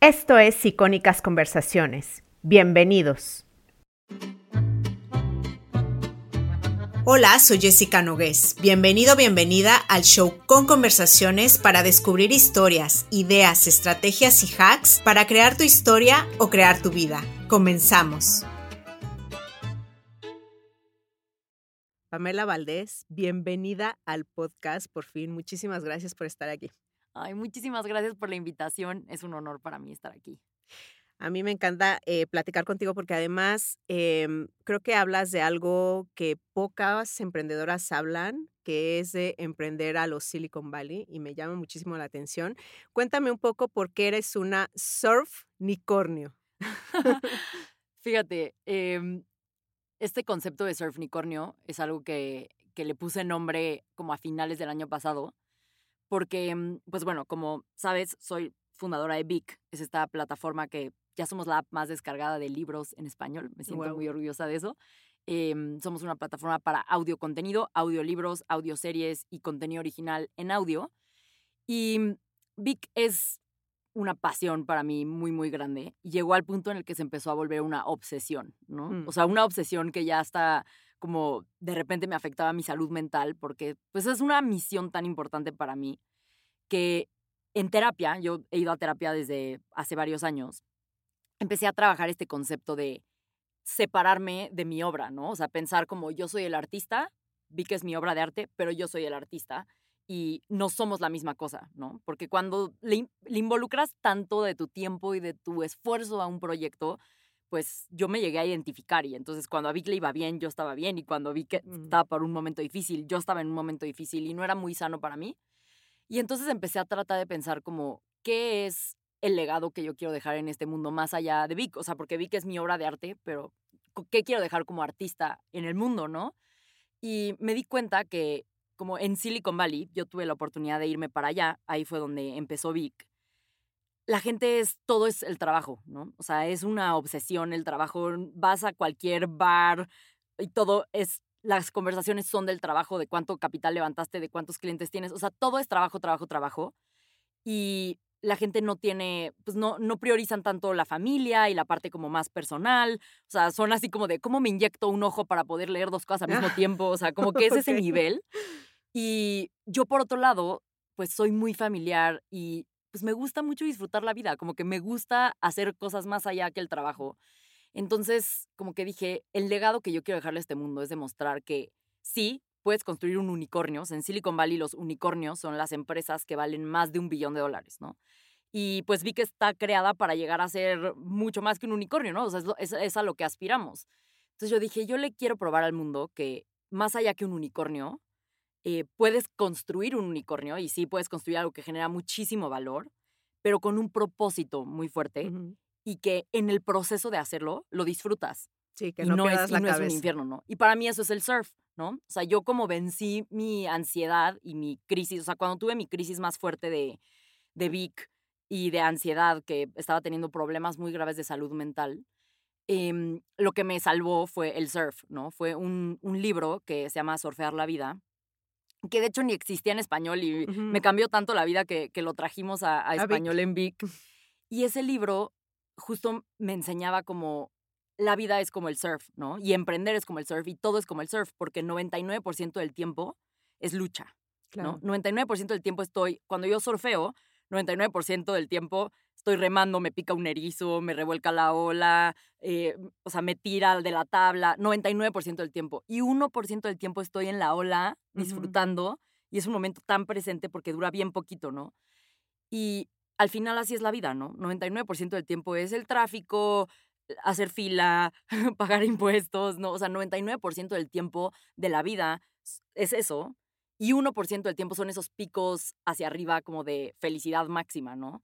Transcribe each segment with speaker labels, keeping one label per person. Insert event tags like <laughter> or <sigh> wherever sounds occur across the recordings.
Speaker 1: Esto es Icónicas Conversaciones. Bienvenidos. Hola, soy Jessica Nogués. Bienvenido, bienvenida al show con conversaciones para descubrir historias, ideas, estrategias y hacks para crear tu historia o crear tu vida. Comenzamos. Pamela Valdés, bienvenida al podcast por fin. Muchísimas gracias por estar aquí.
Speaker 2: Ay, muchísimas gracias por la invitación. Es un honor para mí estar aquí.
Speaker 1: A mí me encanta eh, platicar contigo porque además em, creo que hablas de algo que pocas emprendedoras hablan, que es de emprender a los Silicon Valley y me llama muchísimo la atención. Cuéntame un poco por qué eres una surf nicornio. <laughs>
Speaker 2: Fíjate, eh, este concepto de surfnicornio es algo que, que le puse nombre como a finales del año pasado, porque, mm, pues bueno, como sabes, soy fundadora de Vic, es esta plataforma que ya somos la app más descargada de libros en español, me siento muy orgullosa de eso. Em, somos una plataforma para audio contenido, audiolibros, audioseries y contenido original en audio. Y mm, Vic es una pasión para mí muy, muy grande. Llegó al punto en el que se empezó a volver una obsesión, ¿no?
Speaker 1: Mm.
Speaker 2: O sea, una obsesión que ya hasta como de repente me afectaba mi salud mental, porque pues es una misión tan importante para mí que en terapia, yo he ido a terapia desde hace varios años, empecé a trabajar este concepto de separarme de mi obra, ¿no? O sea, pensar como yo soy el artista, vi que es mi obra de arte, pero yo soy el artista y no somos la misma cosa, ¿no? Porque cuando le, involucras tanto de tu tiempo y de tu esfuerzo a un proyecto, pues yo me llegué a identificar y entonces cuando a Vic le iba bien, yo estaba bien y cuando vi que estaba por un momento difícil, yo estaba en un momento difícil y no era muy sano para mí. Y entonces empecé a tratar de pensar como, ¿qué es el legado que yo quiero dejar en este mundo más allá de Vic? O sea, porque Vic es mi obra de arte, pero ¿qué quiero dejar como artista en el mundo, no? Y me di cuenta que como en Silicon Valley, yo tuve la oportunidad de irme para allá, ahí fue donde empezó Vic. La gente es, todo es el trabajo, ¿no? O sea, es una obsesión el trabajo. Vas a cualquier bar y todo es, las conversaciones son del trabajo, de cuánto capital levantaste, de cuántos clientes tienes. O sea, todo es trabajo, trabajo, trabajo. Y la gente no tiene, pues no, no priorizan tanto la familia y la parte como más personal. O sea, son así como de cómo me inyecto un ojo para poder leer dos cosas al mismo <laughs> tiempo. O sea, como que es ese nivel. Y yo, por otro lado, pues soy muy familiar y pues me gusta mucho disfrutar la vida, como que me gusta hacer cosas más allá que el trabajo. Entonces, como que dije, el legado que yo quiero dejarle a este mundo es demostrar que sí, puedes construir un unicornio. en Silicon Valley los unicornios son las empresas que valen más de un billón de dólares, ¿no? Y pues vi que está creada para llegar a ser mucho más que un unicornio, ¿no? O sea, es, es a lo que aspiramos. Entonces yo dije, yo le quiero probar al mundo que más allá que un unicornio, eh, puedes construir un unicornio y sí puedes construir algo que genera muchísimo valor, pero con un propósito muy fuerte y que en el proceso de hacerlo lo disfrutas.
Speaker 1: Sí, que no, es,
Speaker 2: no es un infierno, ¿no? Y para mí eso es el surf, ¿no? O sea, yo como vencí mi ansiedad y mi crisis, o sea, cuando tuve mi crisis más fuerte de, de Vic y de ansiedad, que estaba teniendo problemas muy graves de salud mental, em, lo que me salvó fue el surf, ¿no? Fue un, un libro que se llama Surfear la Vida, que de hecho ni existía en español y me cambió tanto la vida que, que lo trajimos a, español en Vic. <laughs> Y ese libro justo me enseñaba como la vida es como el surf, ¿no? Y emprender es como el surf y todo es como el surf, porque 99% del tiempo es lucha, ¿no? 99% del tiempo estoy, cuando yo surfeo, 99% del tiempo estoy remando, me pica un erizo, me revuelca la ola, eh, o sea, me tira de la tabla, 99% del tiempo. Y 1% del tiempo estoy en la ola disfrutando y es un momento tan presente porque dura bien poquito, ¿no? Y al final así es la vida, ¿no? 99% del tiempo es el tráfico, hacer fila, <laughs> pagar impuestos, ¿no? O sea, 99% del tiempo de la vida es eso. Y 1% del tiempo son esos picos hacia arriba como de felicidad máxima, ¿no?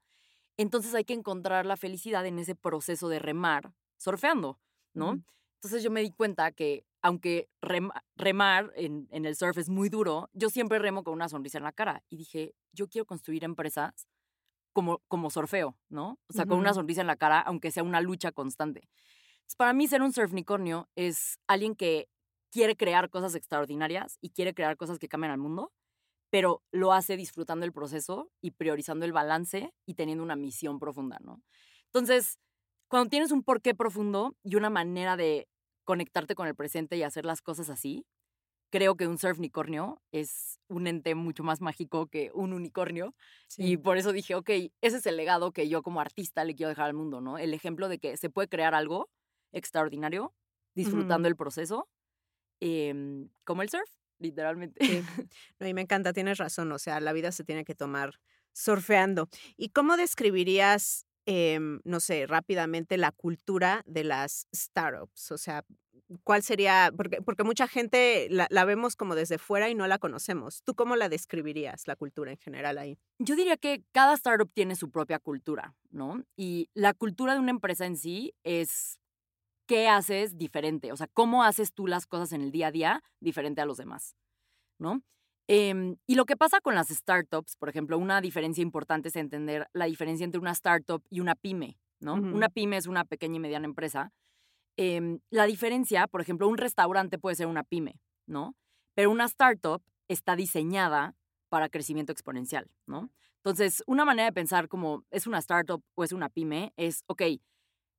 Speaker 2: Entonces hay que encontrar la felicidad en ese proceso de remar, surfeando, ¿no? Entonces yo me di cuenta que aunque remar en, el surf es muy duro, yo siempre remo con una sonrisa en la cara. Y dije, yo quiero construir empresas como, como surfeo, ¿no? O sea, con una sonrisa en la cara, aunque sea una lucha constante. para mí ser un surfnicornio es alguien que quiere crear cosas extraordinarias y quiere crear cosas que cambien al mundo, pero lo hace disfrutando el proceso y priorizando el balance y teniendo una misión profunda, ¿no? Entonces, cuando tienes un porqué profundo y una manera de conectarte con el presente y hacer las cosas así, creo que un surfnicornio es un ente mucho más mágico que un unicornio. Y por eso dije, ok, ese es el legado que yo como artista le quiero dejar al mundo, ¿no? El ejemplo de que se puede crear algo extraordinario disfrutando el proceso, em, como el surf, literalmente. <laughs>
Speaker 1: No, y me encanta, tienes razón, o sea, la vida se tiene que tomar surfeando. ¿Y cómo describirías, em, no sé, rápidamente la cultura de las startups? O sea, ¿Cuál sería? Porque, porque mucha gente la, la, vemos como desde fuera y no la conocemos. ¿Tú cómo la describirías, la cultura en general ahí?
Speaker 2: Yo diría que cada startup tiene su propia cultura, ¿no? Y la cultura de una empresa en sí es qué haces diferente, o sea, cómo haces tú las cosas en el día a día diferente a los demás, ¿no? Eh, y lo que pasa con las startups, por ejemplo, una diferencia importante es entender la diferencia entre una startup y una pyme, ¿no? Uh -huh. Una pyme es una pequeña y mediana empresa eh, la diferencia, por ejemplo, un restaurante puede ser una pyme, ¿no? Pero una startup está diseñada para crecimiento exponencial, ¿no? Entonces, una manera de pensar como es una startup o es una pyme es, ok,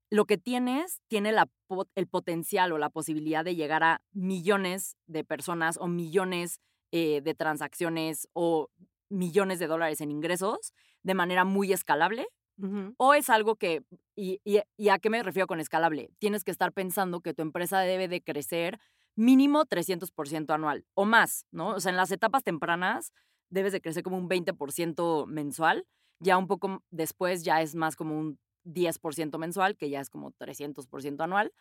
Speaker 2: lo que tienes tiene la, el potencial o la posibilidad de llegar a millones de personas o millones eh, de transacciones o millones de dólares en ingresos de manera muy escalable Uh -huh. O es algo que, y, y, y, a qué me refiero con escalable? Tienes que estar pensando que tu empresa debe de crecer mínimo 300% anual o más, ¿no? O sea, en las etapas tempranas debes de crecer como un 20% mensual, ya un poco después ya es más como un 10% mensual, que ya es como 300% anual.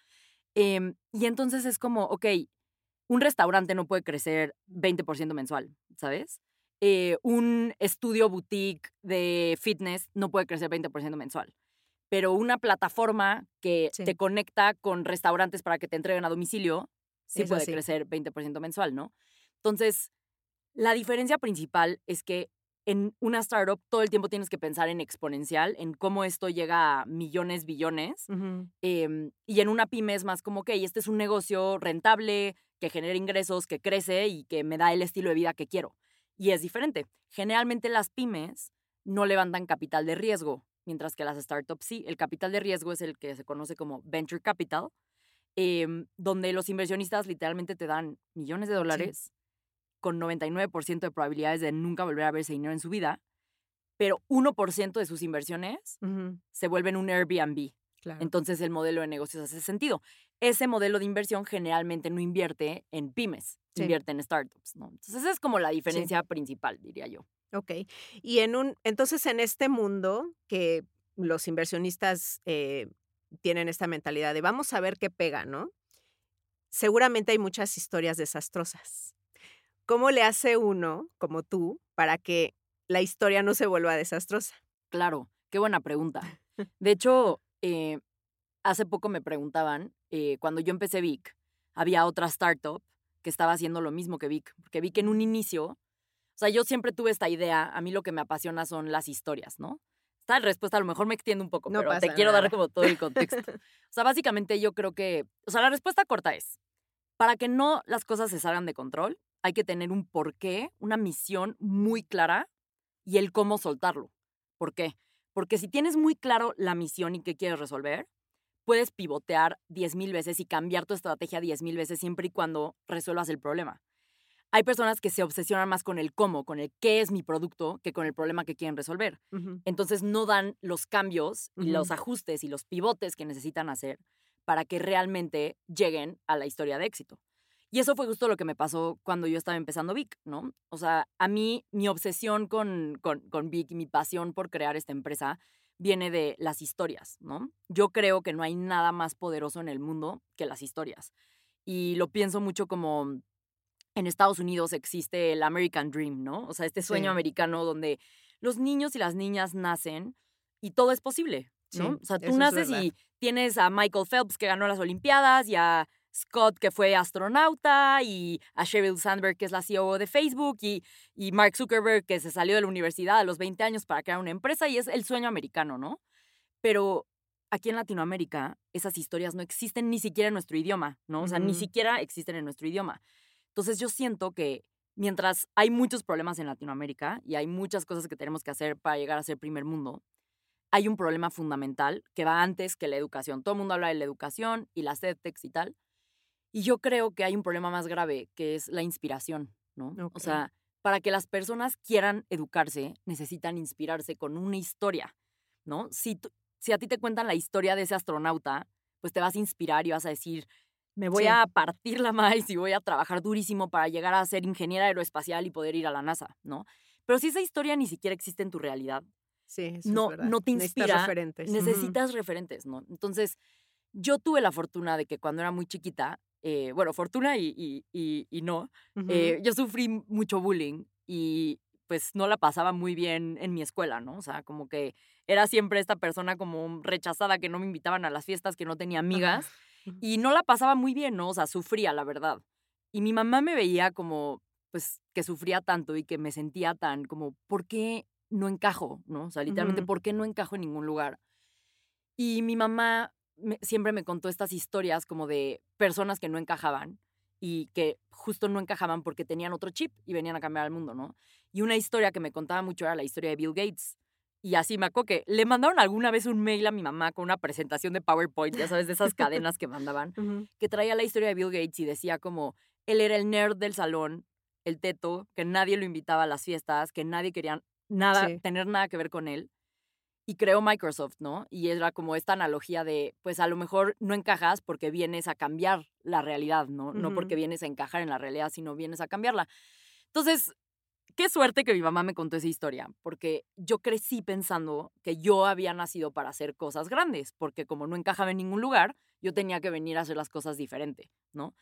Speaker 2: Eh, y entonces es como, ok, un restaurante no puede crecer 20% mensual, ¿sabes? eh, un estudio boutique de fitness no puede crecer 20% mensual. Pero una plataforma que sí. te conecta con restaurantes para que te entreguen a domicilio, sí puede así. crecer 20% mensual, ¿no? Entonces, la diferencia principal es que en una startup todo el tiempo tienes que pensar en exponencial, en cómo esto llega a millones, billones. Uh -huh. eh, y en una pyme es más como, ok, este es un negocio rentable, que genera ingresos, que crece y que me da el estilo de vida que quiero. Y es diferente. Generalmente las pymes no levantan capital de riesgo, mientras que las startups sí. El capital de riesgo es el que se conoce como venture capital, eh, donde los inversionistas literalmente te dan millones de dólares sí. Con 99% de probabilidades de nunca volver a ver ese dinero en su vida, pero 1% de sus inversiones uh -huh. se vuelven un Airbnb. Claro. Entonces el modelo de negocios hace sentido. Ese modelo de inversión generalmente no invierte en pymes, sí. invierte en startups, ¿no? Entonces esa es como la diferencia sí. principal, diría yo.
Speaker 1: Ok. Y en un, entonces en este mundo que los inversionistas eh, tienen esta mentalidad de vamos a ver qué pega, ¿no? Seguramente hay muchas historias desastrosas. ¿Cómo le hace uno, como tú, para que la historia no se vuelva desastrosa?
Speaker 2: Claro, qué buena pregunta. <laughs> De hecho, eh, hace poco me preguntaban, eh, cuando yo empecé Vic, había otra startup que estaba haciendo lo mismo que Vic, porque Vic en un inicio, o sea, yo siempre tuve esta idea, a mí lo que me apasiona son las historias, ¿no? Esta respuesta a lo mejor me extiendo un poco, no pero te quiero dar como todo el contexto. <laughs> o sea, básicamente yo creo que, o sea, la respuesta corta es, para que no las cosas se salgan de control, hay que tener un porqué, una misión muy clara y el cómo soltarlo. ¿Por qué? Porque si tienes muy claro la misión y qué quieres resolver, puedes pivotear 10.000 veces y cambiar tu estrategia 10.000 veces siempre y cuando resuelvas el problema. Hay personas que se obsesionan más con el cómo, con el qué es mi producto, que con el problema que quieren resolver. Uh -huh. Entonces no dan los cambios y uh -huh. los ajustes y los pivotes que necesitan hacer para que realmente lleguen a la historia de éxito. Y eso fue justo lo que me pasó cuando yo estaba empezando Vic, ¿no? O sea, a mí mi obsesión con, con, con Vic y mi pasión por crear esta empresa viene de las historias, ¿no? Yo creo que no hay nada más poderoso en el mundo que las historias. Y lo pienso mucho como en Estados Unidos existe el American Dream, ¿no? O sea, este sueño sí. americano donde los niños y las niñas nacen y todo es posible, ¿no? Sí, o sea, tú naces y tienes a Michael Phelps que ganó las Olimpiadas y a Scott, que fue astronauta, y a Sheryl Sandberg, que es la CEO de Facebook, y, y, Mark Zuckerberg, que se salió de la universidad a los 20 años para crear una empresa, y es el sueño americano, ¿no? Pero aquí en Latinoamérica esas historias no existen ni siquiera en nuestro idioma, ¿no? O sea, ni siquiera existen en nuestro idioma. Entonces yo siento que mientras hay muchos problemas en Latinoamérica y hay muchas cosas que tenemos que hacer para llegar a ser primer mundo, hay un problema fundamental que va antes que la educación. Todo el mundo habla de la educación y las EdTechs y tal. Y yo creo que hay un problema más grave, que es la inspiración, ¿no? O sea, para que las personas quieran educarse, necesitan inspirarse con una historia, ¿no? Si, si a ti te cuentan la historia de ese astronauta, pues te vas a inspirar y vas a decir, me voy a partir la maíz y voy a trabajar durísimo para llegar a ser ingeniera aeroespacial y poder ir a la NASA, ¿no? Pero si esa historia ni siquiera existe en tu realidad,
Speaker 1: sí,
Speaker 2: no, no te inspira, necesitas
Speaker 1: referentes.
Speaker 2: Necesitas referentes, ¿no? Entonces, yo tuve la fortuna de que cuando era muy chiquita, eh, bueno, fortuna y, y, no, eh, yo sufrí mucho bullying y pues no la pasaba muy bien en mi escuela, ¿no? O sea, como que era siempre esta persona como rechazada, que no me invitaban a las fiestas, que no tenía amigas. Y no la pasaba muy bien, ¿no? O sea, sufría, la verdad. Y mi mamá me veía como, pues, que sufría tanto y que me sentía tan como, ¿por qué no encajo? ¿No? O sea, literalmente, ¿por qué no encajo en ningún lugar? Y mi mamá siempre me contó estas historias como de personas que no encajaban y que justo no encajaban porque tenían otro chip y venían a cambiar el mundo, ¿no? Y una historia que me contaba mucho era la historia de Bill Gates, y así me acuerdo que le mandaron alguna vez un mail a mi mamá con una presentación de PowerPoint, ya sabes, de esas cadenas que mandaban, que traía la historia de Bill Gates y decía como, él era el nerd del salón, el teto, que nadie lo invitaba a las fiestas, que nadie quería nada, tener nada que ver con él. Y creó Microsoft, ¿no? Y era como esta analogía de, pues a lo mejor no encajas porque vienes a cambiar la realidad, ¿no? No porque vienes a encajar en la realidad, sino vienes a cambiarla. Entonces, qué suerte que mi mamá me contó esa historia, porque yo crecí pensando que yo había nacido para hacer cosas grandes, porque como no encajaba en ningún lugar, yo tenía que venir a hacer las cosas diferente, ¿no?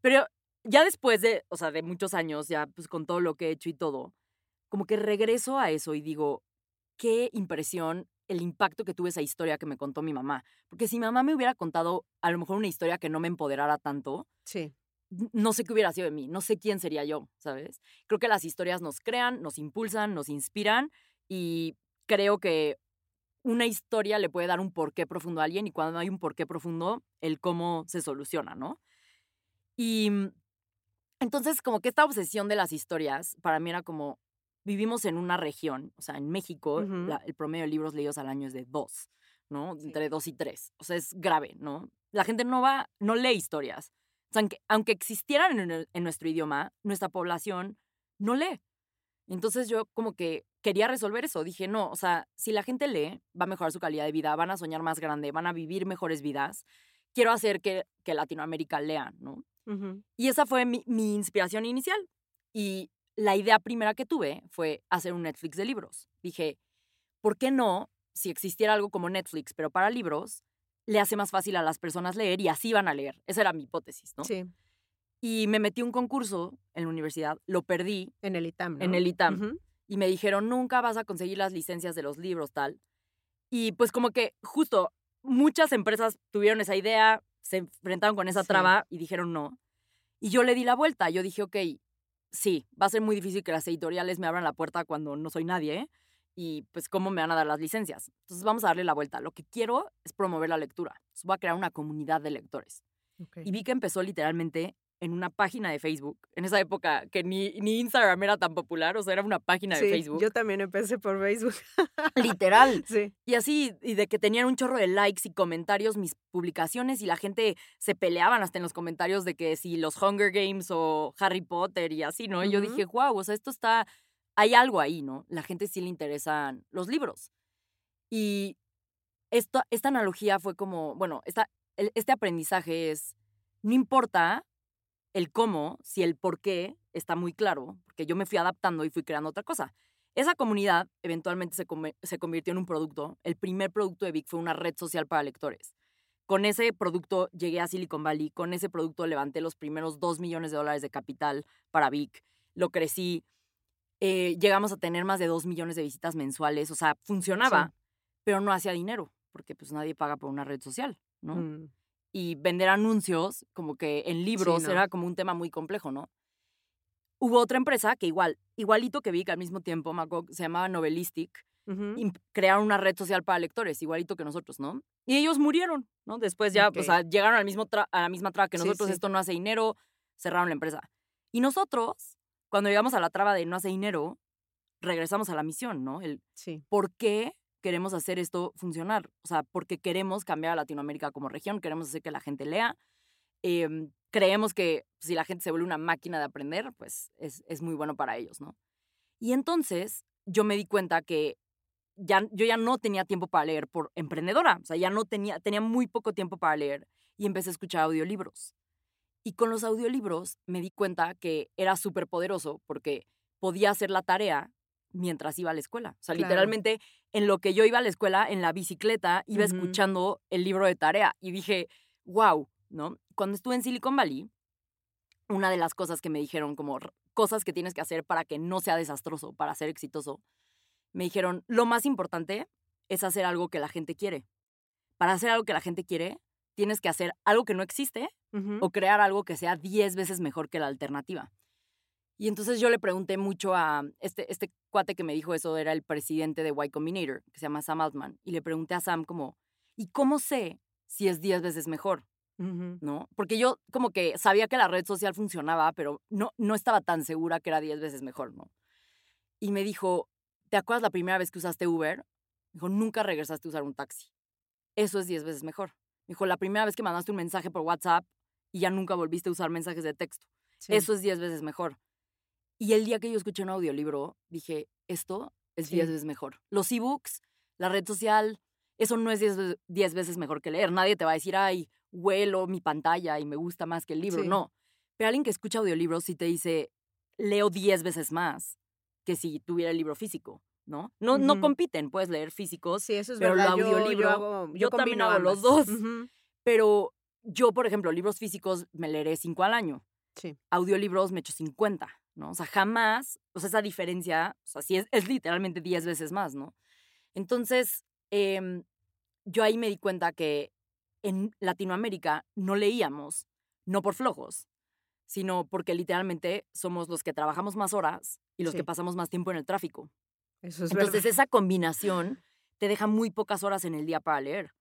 Speaker 2: Pero ya después de, o sea, de muchos años, ya pues con todo lo que he hecho y todo, como que regreso a eso y digo, qué impresión el impacto que tuve esa historia que me contó mi mamá. Porque si mi mamá me hubiera contado a lo mejor una historia que no me empoderara tanto,
Speaker 1: sí
Speaker 2: no sé qué hubiera sido de mí, no sé quién sería yo, ¿sabes? Creo que las historias nos crean, nos impulsan, nos inspiran y creo que una historia le puede dar un porqué profundo a alguien y cuando hay un porqué profundo, el cómo se soluciona, ¿no? Y mm, entonces como que esta obsesión de las historias para mí era como, vivimos en una región, o sea, en México el promedio de libros leídos al año es de dos, ¿no? Entre dos y tres, o sea, es grave, ¿no? La gente no va, no lee historias aunque, existieran en, nuestro idioma, nuestra población no lee. Entonces yo como que quería resolver eso. Dije, no, o sea, si la gente lee, va a mejorar su calidad de vida, van a soñar más grande, van a vivir mejores vidas. Quiero hacer que, que Latinoamérica lea, ¿no? Y esa fue mi, mi, inspiración inicial. Y la idea primera que tuve fue hacer un Netflix de libros. Dije, ¿por qué no, si existiera algo como Netflix, pero para libros, le hace más fácil a las personas leer y así van a leer. Esa era mi hipótesis, ¿no?
Speaker 1: Sí.
Speaker 2: Y me metí un concurso en la universidad, lo perdí.
Speaker 1: En el ITAM,
Speaker 2: En el ITAM. Y me dijeron, nunca vas a conseguir las licencias de los libros, tal. Y pues como que justo muchas empresas tuvieron esa idea, se enfrentaron con esa traba y dijeron no. Y yo le di la vuelta. Yo dije, ok, sí, va a ser muy difícil que las editoriales me abran la puerta cuando no soy nadie, ¿eh? y pues cómo me van a dar las licencias. Entonces vamos a darle la vuelta. Lo que quiero es promover la lectura. voy a crear una comunidad de lectores. Y vi que empezó literalmente en una página de Facebook, en esa época que ni, ni Instagram era tan popular, o sea, era una página de Facebook.
Speaker 1: Yo también empecé por Facebook.
Speaker 2: Literal. <laughs>
Speaker 1: Sí.
Speaker 2: Y así, y de que tenían un chorro de likes y comentarios mis publicaciones y la gente se peleaban hasta en los comentarios de que si los Hunger Games o Harry Potter y así, ¿no? Y yo dije, wow, o sea, esto está hay algo ahí, ¿no? La gente sí le interesan los libros. Y esto, esta analogía fue como, bueno, esta, este aprendizaje es, no importa el cómo, si el por qué está muy claro, porque yo me fui adaptando y fui creando otra cosa. Esa comunidad eventualmente se, se convirtió en un producto. El primer producto de Vic fue una red social para lectores. Con ese producto llegué a Silicon Valley, con ese producto levanté los primeros dos millones de dólares de capital para Vic, lo crecí, eh, llegamos a tener más de dos millones de visitas mensuales, o sea, funcionaba, pero no hacía dinero, porque pues nadie paga por una red social, ¿no? Mm. Y vender anuncios, como que en libros, era como un tema muy complejo, ¿no? Hubo otra empresa que igual, igualito que vi que al mismo tiempo, se llamaba Novelistic, y crearon una red social para lectores, igualito que nosotros, ¿no? Y ellos murieron, ¿no? Después ya, o sea, llegaron al mismo a la misma traba que nosotros, esto no hace dinero, cerraron la empresa. Y nosotros cuando llegamos a la traba de no hace dinero, regresamos a la misión, ¿no? El
Speaker 1: Sí.
Speaker 2: por qué queremos hacer esto funcionar. O sea, porque queremos cambiar a Latinoamérica como región, queremos hacer que la gente lea. em, creemos que si la gente se vuelve una máquina de aprender, pues es, es muy bueno para ellos, ¿no? Y entonces yo me di cuenta que ya, yo ya no tenía tiempo para leer por emprendedora, o sea, ya no tenía, tenía muy poco tiempo para leer y empecé a escuchar audiolibros. Y con los audiolibros me di cuenta que era súper poderoso porque podía hacer la tarea mientras iba a la escuela. O sea,
Speaker 1: Claro.
Speaker 2: literalmente en lo que yo iba a la escuela, en la bicicleta, iba escuchando el libro de tarea y dije, wow, ¿no? Cuando estuve en Silicon Valley, una de las cosas que me dijeron como cosas que tienes que hacer para que no sea desastroso, para ser exitoso, me dijeron, lo más importante es hacer algo que la gente quiere. Para hacer algo que la gente quiere, tienes que hacer algo que no existe o crear algo que sea 10 veces mejor que la alternativa. Y entonces yo le pregunté mucho a este, este cuate que me dijo eso, era el presidente de Y Combinator, que se llama Sam Altman, y le pregunté a Sam como, ¿y cómo sé si es 10 veces mejor? ¿no? Porque yo como que sabía que la red social funcionaba, pero no, no estaba tan segura que era 10 veces mejor, ¿no? Y me dijo, ¿te acuerdas la primera vez que usaste Uber? Dijo, nunca regresaste a usar un taxi. Eso es 10 veces mejor. Dijo, la primera vez que mandaste un mensaje por WhatsApp y ya nunca volviste a usar mensajes de texto.
Speaker 1: Sí.
Speaker 2: Eso es 10 veces mejor. Y el día que yo escuché un audiolibro, dije, esto es 10
Speaker 1: Sí.
Speaker 2: veces mejor. Los ebooks, la red social, eso no es 10 ve- 10 veces mejor que leer. Nadie te va a decir, ay, huelo mi pantalla y me gusta más que el libro.
Speaker 1: Sí.
Speaker 2: No. Pero alguien que escucha audiolibros sí te dice, leo 10 veces más que si tuviera el libro físico, ¿no? No, no compiten, puedes leer físicos,
Speaker 1: Sí, eso es
Speaker 2: pero
Speaker 1: verdad. Yo-
Speaker 2: audiolibro,
Speaker 1: yo, hago, yo,
Speaker 2: yo también hago los dos. Pero yo, por ejemplo, libros físicos me leeré 5 al año
Speaker 1: Sí.
Speaker 2: audiolibros me echo 50, ¿no? O sea, jamás, o sea, esa diferencia, o sea, sí es, es literalmente 10 veces más, ¿no? Entonces, em, yo ahí me di cuenta que en Latinoamérica no leíamos, no por flojos, sino porque literalmente somos los que trabajamos más horas y los
Speaker 1: Sí.
Speaker 2: que pasamos más tiempo en el tráfico.
Speaker 1: Eso es
Speaker 2: Entonces,
Speaker 1: verdad.
Speaker 2: esa combinación te deja muy pocas horas en el día para leer.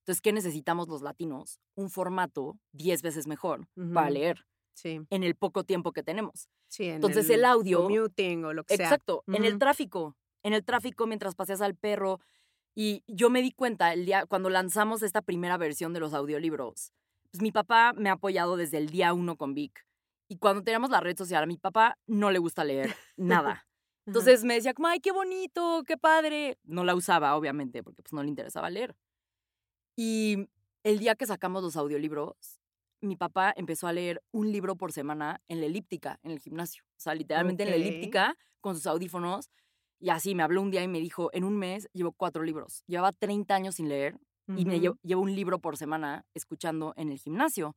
Speaker 2: Entonces, ¿qué necesitamos los latinos? Un formato 10 veces mejor para leer
Speaker 1: Sí,
Speaker 2: en el poco tiempo que tenemos.
Speaker 1: sí. en
Speaker 2: Entonces, el audio-
Speaker 1: Commuting o lo que sea.
Speaker 2: Exacto, en el
Speaker 1: Ujú.
Speaker 2: tráfico, en el tráfico mientras paseas al perro. Y yo me di cuenta el día cuando lanzamos esta primera versión de los audiolibros. Pues mi papá me ha apoyado desde el día uno con Vic. Y cuando teníamos la red social, a mi papá no le gusta leer nada. <laughs> Entonces me decía, como, ay, qué bonito, qué padre. No la usaba, obviamente, porque pues no le interesaba leer. Y el día que sacamos los audiolibros, mi papá empezó a leer un libro por semana en la elíptica, en el gimnasio. O sea, literalmente en la elíptica, con sus audífonos. Y así me habló un día y me dijo, en un mes llevo cuatro libros. Llevaba 30 años sin leer y me llevo, llevo un libro por semana escuchando en el gimnasio.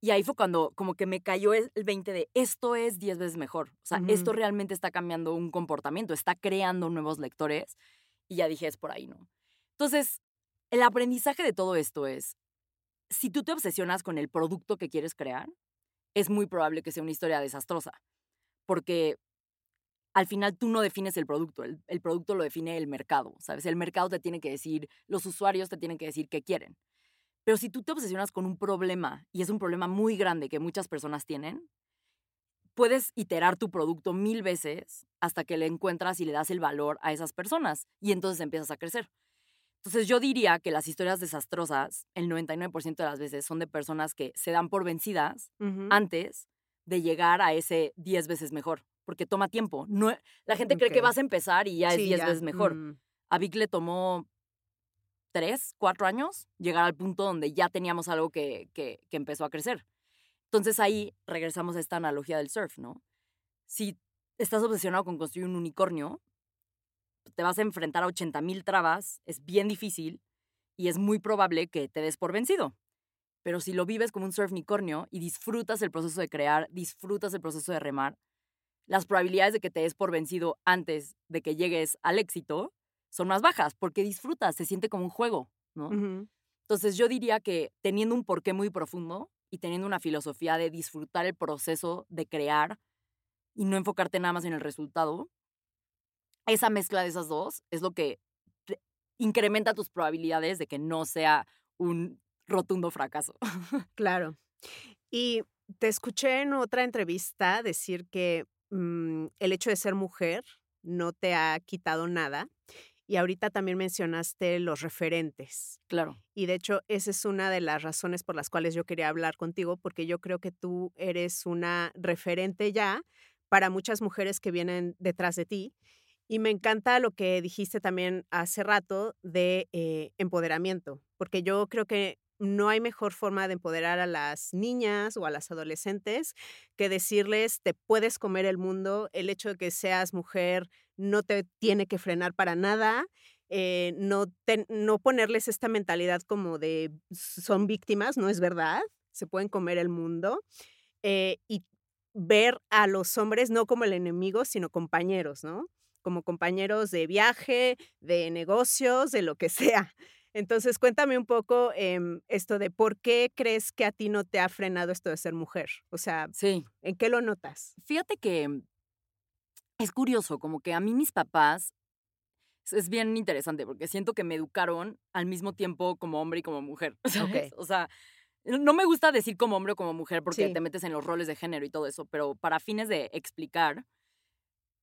Speaker 2: Y ahí fue cuando como que me cayó el el 20 de esto es 10 veces mejor. O sea, esto realmente está cambiando un comportamiento, está creando nuevos lectores. Y ya dije, es por ahí, ¿no? Entonces, el aprendizaje de todo esto es, si tú te obsesionas con el producto que quieres crear, es muy probable que sea una historia desastrosa. Porque al final tú no defines el producto, el, producto lo define el mercado, ¿sabes? El mercado te tiene que decir, los usuarios te tienen que decir qué quieren. Pero si tú te obsesionas con un problema, y es un problema muy grande que muchas personas tienen, puedes iterar tu producto mil veces hasta que le encuentras y le das el valor a esas personas y entonces empiezas a crecer. Entonces yo diría que las historias desastrosas, el 99% de las veces, son de personas que se dan por vencidas antes de llegar a ese 10 veces mejor, porque toma tiempo. No, la gente cree que vas a empezar y ya es
Speaker 1: Sí,
Speaker 2: 10
Speaker 1: ya.
Speaker 2: veces mejor.
Speaker 1: Mm.
Speaker 2: A Vic le tomó tres, cuatro años llegar al punto donde ya teníamos algo que, que, que empezó a crecer. Entonces ahí regresamos a esta analogía del surf, ¿no? Si estás obsesionado con construir un unicornio, te vas a enfrentar a 80 mil trabas, es bien difícil y es muy probable que te des por vencido. Pero si lo vives como un surf unicornio y disfrutas el proceso de crear, disfrutas el proceso de remar, las probabilidades de que te des por vencido antes de que llegues al éxito son más bajas porque disfrutas, se siente como un juego, ¿no? Entonces yo diría que teniendo un porqué muy profundo y teniendo una filosofía de disfrutar el proceso de crear y no enfocarte nada más en el resultado, esa mezcla de esas dos es lo que te- incrementa tus probabilidades de que no sea un rotundo fracaso. <laughs>
Speaker 1: Claro. Y te escuché en otra entrevista decir que mm, el hecho de ser mujer no te ha quitado nada. Y ahorita también mencionaste los referentes.
Speaker 2: Claro.
Speaker 1: Y de hecho, esa es una de las razones por las cuales yo quería hablar contigo, porque yo creo que tú eres una referente ya para muchas mujeres que vienen detrás de ti. Y me encanta lo que dijiste también hace rato de eh, empoderamiento, porque yo creo que no hay mejor forma de empoderar a las niñas o a las adolescentes que decirles, te puedes comer el mundo, el hecho de que seas mujer no te tiene que frenar para nada, eh, no, no ponerles esta mentalidad como de son víctimas, no es verdad, se pueden comer el mundo, eh, y ver a los hombres no como el enemigo, sino compañeros, ¿no? Como compañeros de viaje, de negocios, de lo que <laughs> sea. Entonces, cuéntame un poco em, esto de por qué crees que a ti no te ha frenado esto de ser mujer. O sea,
Speaker 2: sí.
Speaker 1: ¿en qué lo notas?
Speaker 2: Fíjate que mm, es curioso, como que a mí mis papás es bien interesante porque siento que me educaron al mismo tiempo como hombre y como mujer. <laughs> O sea, no me gusta decir como hombre o como mujer porque te metes en los roles de género y todo eso, pero para fines de explicar,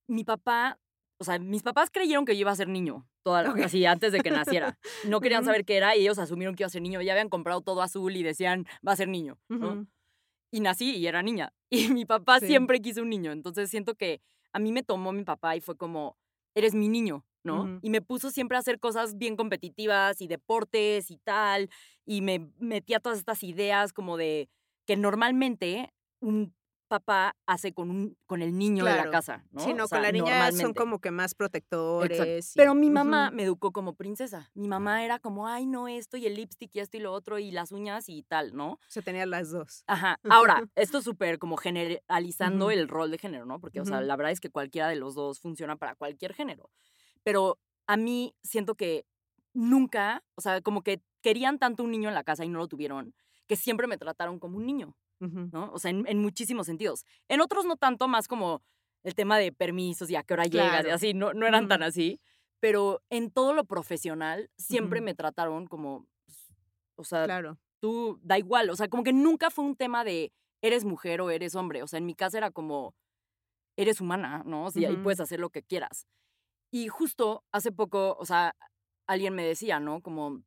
Speaker 2: mi papá o sea, mis papás creyeron que yo iba a ser niño, toda, así antes de que naciera. No querían saber qué era y ellos asumieron que iba a ser niño. Ya habían comprado todo azul y decían, va a ser niño. Y nací y era niña. <laughs> Y mi papá siempre quiso un niño. Entonces siento que a mí me tomó mi papá y fue como, eres mi niño, ¿no? Y me puso siempre a hacer cosas bien competitivas y deportes y tal. Y me metía todas estas ideas como de que normalmente un papá hace con, un, con el niño de la casa, ¿no?
Speaker 1: Sí, no, con la niña son como que más protectores.
Speaker 2: Pero mi mamá me educó como princesa. Mi mamá era como, ay, no, esto y el lipstick y esto y lo otro y las uñas y tal, ¿no?
Speaker 1: Se tenía las dos.
Speaker 2: Ajá. Ahora, <laughs> esto es súper como generalizando el rol de género, ¿no? Porque, o sea, la verdad es que cualquiera de los dos funciona para cualquier género. Pero a mí siento que nunca, o sea, como que querían tanto un niño en la casa y no lo tuvieron, que siempre me trataron como un niño. ¿No? O sea, en, muchísimos sentidos. En otros no tanto, más como el tema de permisos y a qué hora llegas y así, no, no eran tan así. Pero en todo lo profesional siempre me trataron como, pues, o sea,
Speaker 1: claro.
Speaker 2: tú da igual, o sea, como que nunca fue un tema de eres mujer o eres hombre, o sea, en mi casa era como, eres humana, ¿no? O sea, ahí puedes hacer lo que quieras. Y justo hace poco, o sea, alguien me decía, ¿no? Como,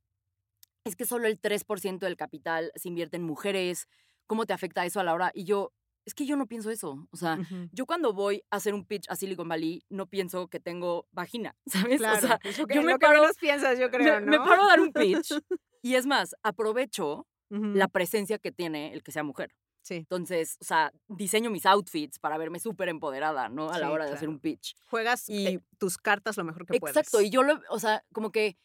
Speaker 2: es que solo el 3% del capital se invierte en mujeres, ¿cómo te afecta eso a la hora? Y yo, es que yo no pienso eso. O sea, yo cuando voy a hacer un pitch a Silicon Valley, no pienso que tengo vagina, <laughs> ¿sabes?
Speaker 1: Claro,
Speaker 2: o sea,
Speaker 1: yo me paro, piensas, yo creo,
Speaker 2: me, ¿no? me paro a dar un pitch. <laughs> y es más, aprovecho la presencia que tiene el que sea mujer.
Speaker 1: Sí.
Speaker 2: Entonces, o sea, diseño mis outfits para verme súper empoderada, ¿no? A la hora de hacer un pitch.
Speaker 1: Juegas y, eh, tus cartas lo mejor que
Speaker 2: puedes.
Speaker 1: Exacto,
Speaker 2: y yo lo, o sea, como que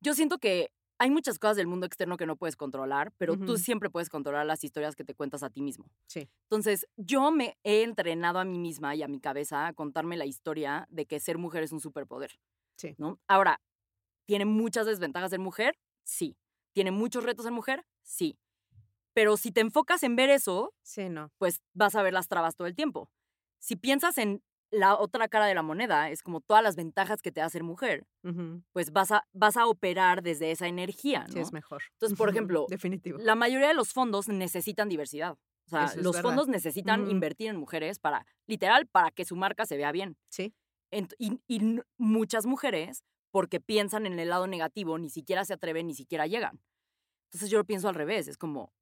Speaker 2: yo siento que hay muchas cosas del mundo externo que no puedes controlar, pero tú siempre puedes controlar las historias que te cuentas a ti mismo.
Speaker 1: Sí.
Speaker 2: Entonces, yo me he entrenado a mí misma y a mi cabeza a contarme la historia de que ser mujer es un superpoder.
Speaker 1: Sí.
Speaker 2: ¿no? Ahora, ¿tiene muchas desventajas ser mujer? Sí. ¿Tiene muchos retos ser mujer? Sí. Pero si te enfocas en ver eso,
Speaker 1: sí, no.
Speaker 2: pues vas a ver las trabas todo el tiempo. Si piensas en la otra cara de la moneda es como todas las ventajas que te da ser mujer, pues vas a, vas a operar desde esa energía, ¿no?
Speaker 1: Sí, es mejor.
Speaker 2: Entonces, por <laughs> ejemplo,
Speaker 1: Definitivo.
Speaker 2: la mayoría de los fondos necesitan diversidad. O sea, los fondos necesitan invertir en mujeres para, literal, para que su marca se vea bien.
Speaker 1: Sí.
Speaker 2: y, y muchas mujeres, porque piensan en el lado negativo, ni siquiera se atreven, ni siquiera llegan. Entonces yo lo pienso al revés, es como,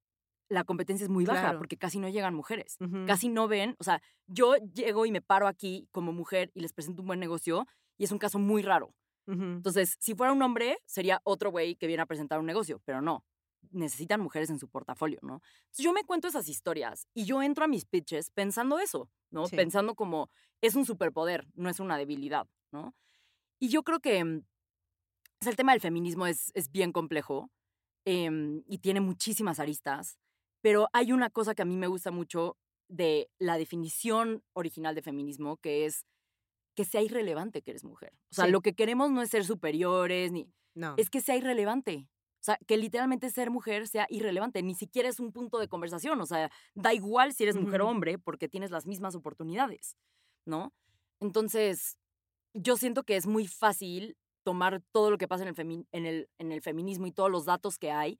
Speaker 2: la competencia es muy baja porque casi no llegan mujeres. Casi no ven, o sea, yo llego y me paro aquí como mujer y les presento un buen negocio y es un caso muy raro. Entonces, si fuera un hombre, sería otro güey que viene a presentar un negocio, pero no. Necesitan mujeres en su portafolio, ¿no? Entonces, yo me cuento esas historias y yo entro a mis pitches pensando eso, ¿no? Pensando como es un superpoder, no es una debilidad, ¿no? Y yo creo que mm, el tema del feminismo es, es bien complejo em, y tiene muchísimas aristas. Pero hay una cosa que a mí me gusta mucho de la definición original de feminismo, que es que sea irrelevante que eres mujer. O sea, lo que queremos no es ser superiores, ni...
Speaker 1: No.
Speaker 2: Es que sea irrelevante. O sea, que literalmente ser mujer sea irrelevante. Ni siquiera es un punto de conversación. O sea, da igual si eres mujer o hombre porque tienes las mismas oportunidades, ¿no? Entonces, yo siento que es muy fácil tomar todo lo que pasa en el, en el, en el feminismo y todos los datos que hay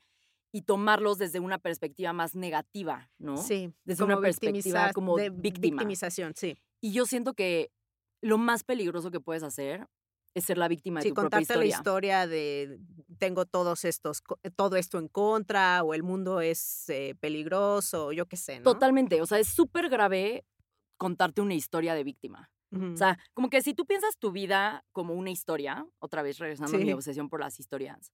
Speaker 2: y tomarlos desde una perspectiva más negativa, ¿no?
Speaker 1: Sí.
Speaker 2: Desde una perspectiva como de víctima.
Speaker 1: Victimización, sí.
Speaker 2: Y yo siento que lo más peligroso que puedes hacer es ser la víctima de
Speaker 1: Sí,
Speaker 2: tu propia
Speaker 1: contarte la
Speaker 2: historia.
Speaker 1: de tengo todos estos, todo esto en contra, o el mundo es eh, peligroso, yo qué sé, ¿no?
Speaker 2: Totalmente. O sea, es súper grave contarte una historia de víctima. O sea, como que si tú piensas tu vida como una historia, otra vez regresando a mi
Speaker 1: Sí.
Speaker 2: obsesión por las historias,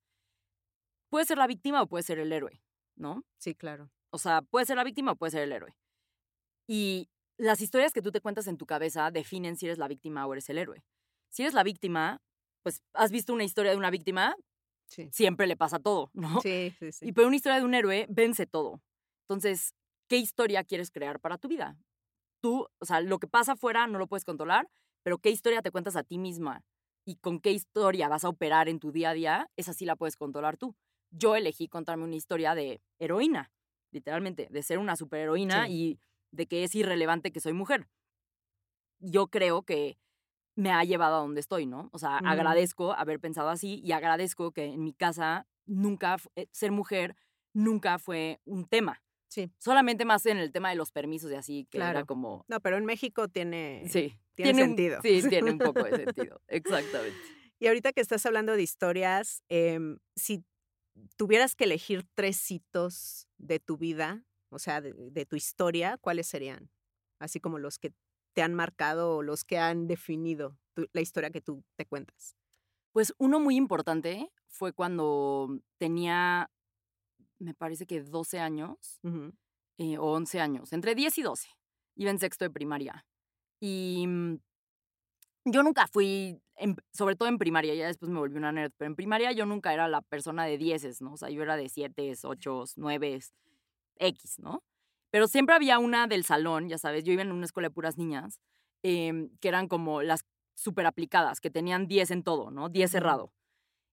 Speaker 2: puedes ser la víctima o puedes ser el héroe, ¿no?
Speaker 1: sí, claro.
Speaker 2: O sea, puedes ser la víctima o puedes ser el héroe. Y las historias que tú te cuentas en tu cabeza definen si eres la víctima o eres el héroe. Si eres la víctima, pues has visto una historia de una víctima,
Speaker 1: Sí,
Speaker 2: siempre le pasa todo, <laughs> ¿no?
Speaker 1: sí, sí. sí.
Speaker 2: Y pero una historia de un héroe vence todo. Entonces, ¿qué historia quieres crear para tu vida? Tú, o sea, lo que pasa afuera no lo puedes controlar, pero ¿qué historia te cuentas a ti misma? Y con qué historia vas a operar en tu día a día, esa sí la puedes controlar tú. Yo elegí contarme una historia de heroína, literalmente, de ser una superheroína
Speaker 1: Sí.
Speaker 2: y de que es irrelevante que soy mujer. Yo creo que me ha llevado a donde estoy, ¿no? O sea,
Speaker 1: Ujú.
Speaker 2: agradezco haber pensado así y agradezco que en mi casa nunca, eh, ser mujer nunca fue un tema.
Speaker 1: Sí.
Speaker 2: Solamente más en el tema de los permisos y así, que era
Speaker 1: Claro.
Speaker 2: como...
Speaker 1: No, pero en México tiene,
Speaker 2: Sí,
Speaker 1: tiene, sentido.
Speaker 2: sí, tiene un poco de <laughs> sentido, exactamente.
Speaker 1: Y ahorita que estás hablando de historias, em, si tuvieras que elegir tres hitos de tu vida, o sea, de, de tu historia, ¿cuáles serían? Así como los que te han marcado o los que han definido tu- la historia que tú te cuentas.
Speaker 2: Pues uno muy importante fue cuando tenía, me parece que 12 años eh, o 11 años, entre 10 y 12. Iba en sexto de primaria. Y mm, yo nunca fui, en- sobre todo en primaria, ya después me volví una nerd, pero en primaria yo nunca era la persona de 10, ¿no? O sea, yo era de 7, 8, 9, X, ¿no? Pero siempre había una del salón, ya sabes, yo iba en una escuela de puras niñas, em, que eran como las súper aplicadas, que tenían 10 en todo, ¿no? 10
Speaker 1: Ujú.
Speaker 2: cerrado.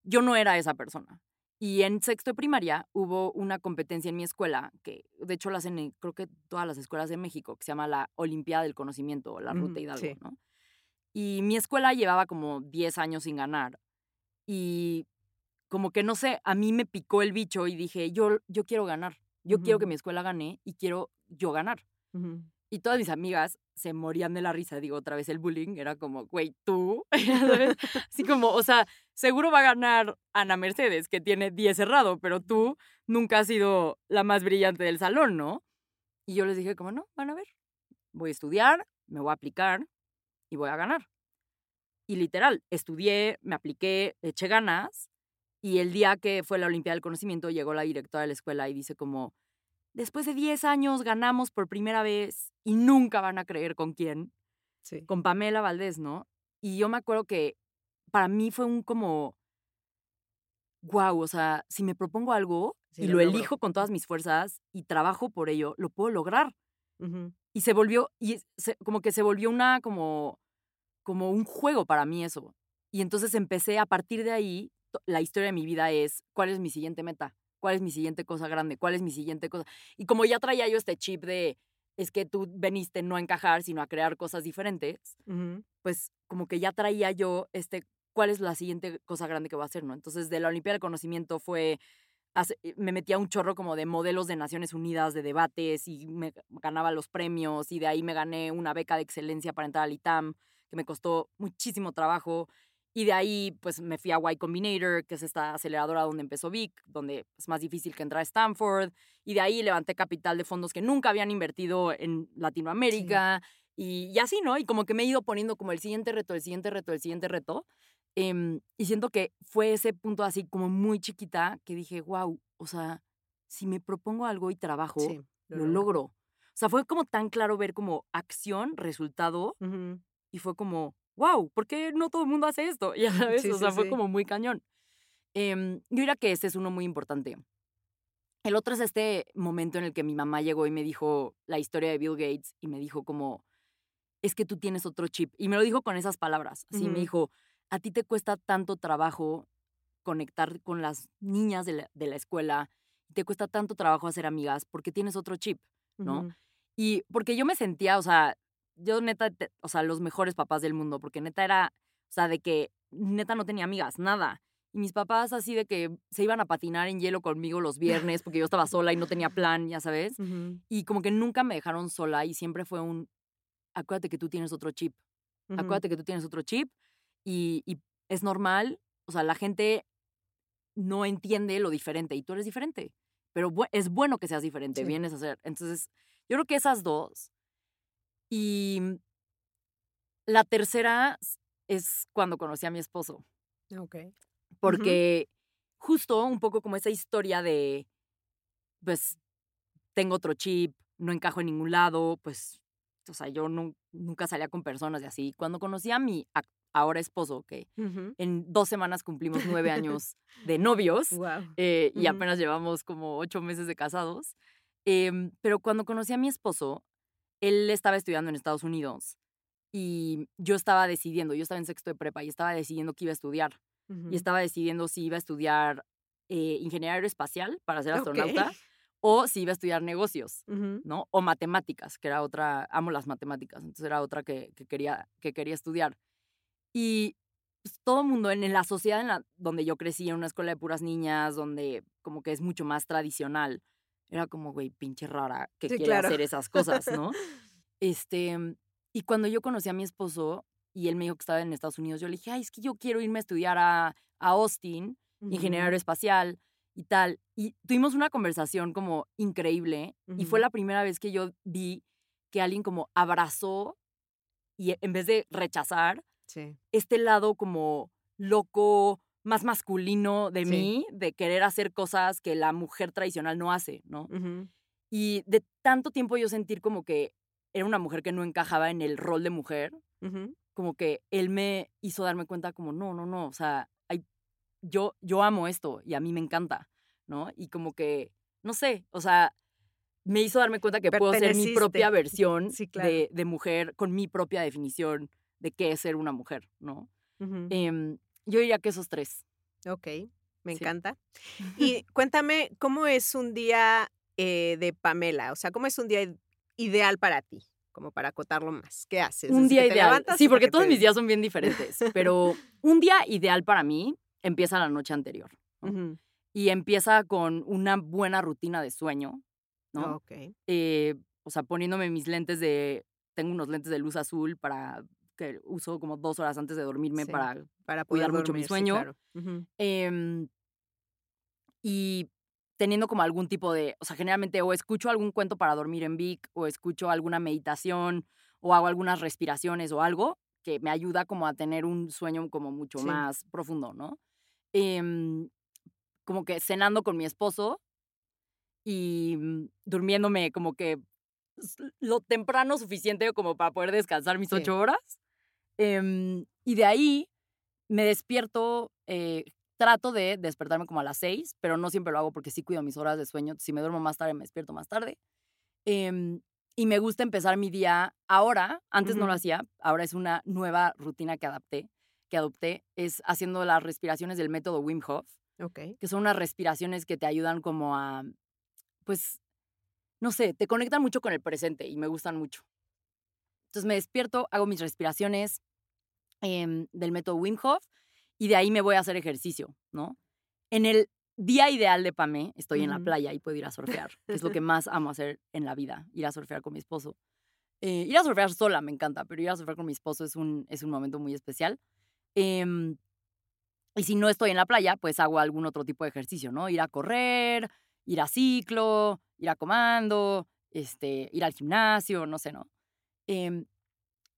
Speaker 2: Yo no era esa persona. Y en sexto de primaria hubo una competencia en mi escuela, que de hecho la hacen en creo que todas las escuelas de México, que se llama la Olimpiada del Conocimiento, la Ruta
Speaker 1: Ujú,
Speaker 2: Hidalgo,
Speaker 1: sí.
Speaker 2: ¿no? Y mi escuela llevaba como 10 años sin ganar. Y como que no sé, a mí me picó el bicho y dije, yo, yo quiero ganar. Yo quiero que mi escuela gane y quiero yo ganar. Y todas mis amigas se morían de la risa. Digo, otra vez el bullying. Era como, güey, tú. <laughs> Así como, o sea, seguro va a ganar Ana Mercedes, que tiene 10 cerrado, pero tú nunca has sido la más brillante del salón, ¿no? Y yo les dije, como, no, van a ver. Voy a estudiar, me voy a aplicar y voy a ganar. Y literal, estudié, me apliqué, eché ganas. Y el día que fue la Olimpiada del Conocimiento, llegó la directora de la escuela y dice como, después de 10 años ganamos por primera vez y nunca van a creer con quién,
Speaker 1: Sí.
Speaker 2: con Pamela Valdés, ¿no? Y yo me acuerdo que para mí fue un como, wow, o sea, si me propongo algo
Speaker 1: Sí,
Speaker 2: y
Speaker 1: lo
Speaker 2: elijo con todas mis fuerzas y trabajo por ello, lo puedo lograr.
Speaker 1: Ujú.
Speaker 2: Y se volvió, y se- como que se volvió una, como, como un juego para mí eso. Y entonces empecé, a partir de ahí, la historia de mi vida es, ¿cuál es mi siguiente meta? ¿Cuál es mi siguiente cosa grande? ¿Cuál es mi siguiente cosa? Y como ya traía yo este chip de, es que tú veniste no a encajar, sino a crear cosas diferentes, pues como que ya traía yo este, ¿cuál es la siguiente cosa grande que voy a hacer? ¿no? Entonces, de la Olimpiada del Conocimiento fue, me metía un chorro como de modelos de Naciones Unidas, de debates, y me ganaba los premios, y de ahí me gané una beca de excelencia para entrar al ITAM, que me costó muchísimo trabajo. Y de ahí, pues me fui a Y Combinator, que es esta aceleradora donde empezó Vic, donde es más difícil que entrar a Stanford. Y de ahí levanté capital de fondos que nunca habían invertido en Latinoamérica. Y, y así, ¿no? Y como que me he ido poniendo como el siguiente reto, el siguiente reto, el siguiente reto. Em, y siento que fue ese punto así como muy chiquita que dije, wow, o sea, si me propongo algo y trabajo,
Speaker 1: Sí,
Speaker 2: lo,
Speaker 1: logro.
Speaker 2: logro. O sea, fue como tan claro ver como acción, resultado,
Speaker 1: Ujú.
Speaker 2: y fue como, wow, ¿por qué no todo el mundo hace esto? <laughs> Ya sabes,
Speaker 1: Sí,
Speaker 2: o
Speaker 1: sí,
Speaker 2: sea, fue como muy cañón. Em, yo diría que ese es uno muy importante. El otro es este momento en el que mi mamá llegó y me dijo la historia de Bill Gates y me dijo como, es que tú tienes otro chip. Y me lo dijo con esas palabras. Así
Speaker 1: Ujú.
Speaker 2: me dijo, a ti te cuesta tanto trabajo conectar con las niñas de la, de la escuela, te cuesta tanto trabajo hacer amigas porque tienes otro chip. ¿no? Y porque yo me sentía, o sea, yo neta, te- o sea, los mejores papás del mundo, porque neta era, o sea, de que neta no tenía amigas, nada. Y mis papás así de que se iban a patinar en hielo conmigo los viernes porque yo estaba sola y no tenía plan, ya sabes. Y como que nunca me dejaron sola y siempre fue un, acuérdate que tú tienes otro chip. Acuérdate que tú tienes otro chip y, y es normal. O sea, la gente no entiende lo diferente y tú eres diferente. Pero bu- es bueno que seas diferente,
Speaker 1: Sí.
Speaker 2: vienes a ser. Entonces, yo creo que esas dos. Y mm, la tercera es cuando conocí a mi esposo.
Speaker 1: Ok.
Speaker 2: Porque justo un poco como esa historia de, pues, tengo otro chip, no encajo en ningún lado, pues, o sea, yo nu- nunca salía con personas y así. Cuando conocí a mi ahora esposo, que
Speaker 1: Ujú.
Speaker 2: en dos semanas cumplimos nueve <laughs> años de novios
Speaker 1: Guau.
Speaker 2: eh, y
Speaker 1: Ujú.
Speaker 2: apenas llevamos como ocho meses de casados, em, pero cuando conocí a mi esposo, él estaba estudiando en Estados Unidos y yo estaba decidiendo, yo estaba en sexto de prepa y estaba decidiendo qué iba a estudiar
Speaker 1: Ujú.
Speaker 2: y estaba decidiendo si iba a estudiar eh, ingeniería aeroespacial para ser astronauta o si iba a estudiar negocios. ¿no? O matemáticas, que era otra, amo las matemáticas, entonces era otra que, que quería, que quería estudiar. Y pues, todo el mundo en, en la sociedad en la, donde yo crecí, en una escuela de puras niñas, donde como que es mucho más tradicional, era como, güey, pinche rara que
Speaker 1: Sí,
Speaker 2: quiere
Speaker 1: claro.
Speaker 2: hacer esas cosas, <laughs> ¿no? este, y cuando yo conocí a mi esposo y él me dijo que estaba en Estados Unidos, yo le dije, ay, es que yo quiero irme a estudiar a, a Austin, ingeniería
Speaker 1: Ujú.
Speaker 2: aeroespacial y tal. Y tuvimos una conversación como increíble y fue la primera vez que yo vi que alguien como abrazó y en vez de rechazar,
Speaker 1: Sí.
Speaker 2: este lado como loco, más masculino de
Speaker 1: Sí.
Speaker 2: mí, de querer hacer cosas que la mujer tradicional no hace, ¿no? Y de tanto tiempo yo sentir como que era una mujer que no encajaba en el rol de mujer, como que él me hizo darme cuenta como, no, no, no, o sea, hay- yo, yo amo esto y a mí me encanta, ¿no? Y como que, no sé, o sea, me hizo darme cuenta que puedo ser mi propia versión
Speaker 1: Sí, claro.
Speaker 2: de, de mujer con mi propia definición de qué es ser una mujer, ¿no? Em, yo diría que esos tres.
Speaker 1: Ok, me
Speaker 2: Sí.
Speaker 1: encanta. <laughs> Y cuéntame, ¿cómo es un día eh, de Pamela? O sea, ¿cómo es un día ideal para ti? Como para acotarlo más. ¿Qué haces?
Speaker 2: Un día ideal. Sí, porque
Speaker 1: que
Speaker 2: todos
Speaker 1: te-
Speaker 2: mis días son bien diferentes, pero un día ideal para mí empieza la noche anterior. Y empieza con una buena rutina de sueño, ¿no?
Speaker 1: Ok.
Speaker 2: eh, o sea, poniéndome mis lentes de, tengo unos lentes de luz azul para que uso como dos horas antes de dormirme
Speaker 1: Sí.
Speaker 2: para,
Speaker 1: Para
Speaker 2: cuidar mucho mi
Speaker 1: sí,
Speaker 2: sueño. em, y teniendo como algún tipo de, o sea, generalmente o escucho algún cuento para dormir en Vic, o escucho alguna meditación, o hago algunas respiraciones o algo que me ayuda como a tener un sueño como mucho
Speaker 1: Sí.
Speaker 2: más profundo, ¿no? Em, como que cenando con mi esposo y mm, durmiéndome como que lo temprano suficiente como para poder descansar mis
Speaker 1: Sí.
Speaker 2: ocho horas. Em, y de ahí me despierto, eh, trato de despertarme como a las seis, pero no siempre lo hago porque sí cuido mis horas de sueño. Si me duermo más tarde, me despierto más tarde. Em, y me gusta empezar mi día ahora, antes no lo hacía, ahora es una nueva rutina que adapté, que adopté, es haciendo las respiraciones del método Wim Hof que son unas respiraciones que te ayudan como a, pues, no sé, te conectan mucho con el presente y me gustan mucho. Entonces me despierto, hago mis respiraciones em, del método Wim Hof y de ahí me voy a hacer ejercicio, ¿no? En el día ideal de Pamé, estoy en la playa y puedo ir a surfear, que es lo que <laughs> más amo hacer en la vida, ir a surfear con mi esposo. Eh, ir a surfear sola me encanta, pero ir a surfear con mi esposo es un, es un momento muy especial. Em, y si no estoy en la playa, pues hago algún otro tipo de ejercicio, ¿no? Ir a correr, ir a ciclo, ir a comando, este, ir al gimnasio, no sé, ¿no? Em,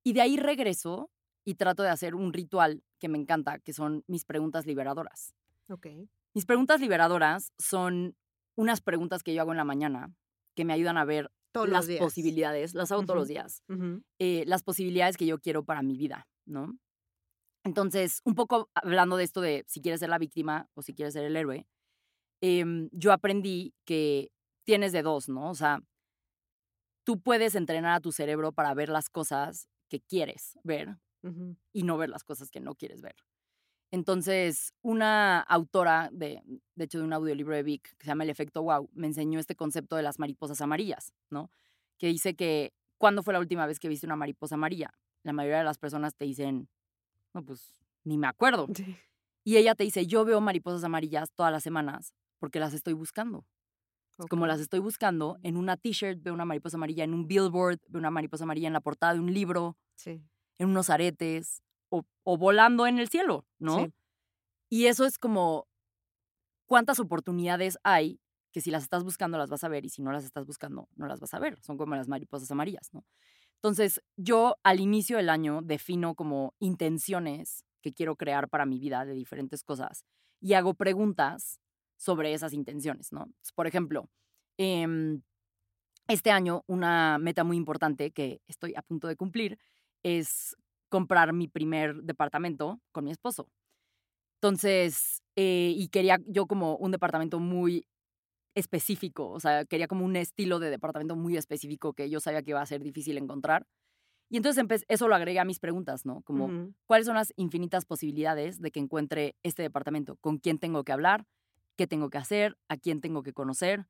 Speaker 2: y de ahí regreso y trato de hacer un ritual que me encanta, que son mis preguntas liberadoras.
Speaker 1: Ok.
Speaker 2: Mis preguntas liberadoras son unas preguntas que yo hago en la mañana que me ayudan a ver
Speaker 1: Todos
Speaker 2: las posibilidades, las hago todos los días, eh, las posibilidades que yo quiero para mi vida, ¿no? Entonces, un poco hablando de esto de si quieres ser la víctima o si quieres ser el héroe, em, yo aprendí que tienes de dos, ¿no? O sea, tú puedes entrenar a tu cerebro para ver las cosas que quieres ver y no ver las cosas que no quieres ver. Entonces, una autora, de, de hecho, de un audiolibro de Vic, que se llama El efecto wow, me enseñó este concepto de las mariposas amarillas, ¿no? Que dice que, ¿cuándo fue la última vez que viste una mariposa amarilla? La mayoría de las personas te dicen, no, pues, ni me acuerdo.
Speaker 1: Sí.
Speaker 2: Y ella te dice, yo veo mariposas amarillas todas las semanas porque las estoy buscando. Como las estoy buscando, en una t-shirt veo una mariposa amarilla, en un billboard veo una mariposa amarilla en la portada de un libro,
Speaker 1: Sí.
Speaker 2: en unos aretes o, o volando en el cielo, ¿no?
Speaker 1: Sí.
Speaker 2: Y eso es como cuántas oportunidades hay que si las estás buscando las vas a ver y si no las estás buscando no las vas a ver. Son como las mariposas amarillas, ¿no? Entonces, yo al inicio del año defino como intenciones que quiero crear para mi vida de diferentes cosas y hago preguntas sobre esas intenciones, ¿no? Por ejemplo, em, este año una meta muy importante que estoy a punto de cumplir es comprar mi primer departamento con mi esposo. Entonces, eh, y quería yo como un departamento muy específico, o sea, quería como un estilo de departamento muy específico que yo sabía que iba a ser difícil encontrar. Y entonces eso lo agregué a mis preguntas, ¿no? Como. ¿cuáles son las infinitas posibilidades de que encuentre este departamento? ¿Con quién tengo que hablar? ¿Qué tengo que hacer? ¿A quién tengo que conocer?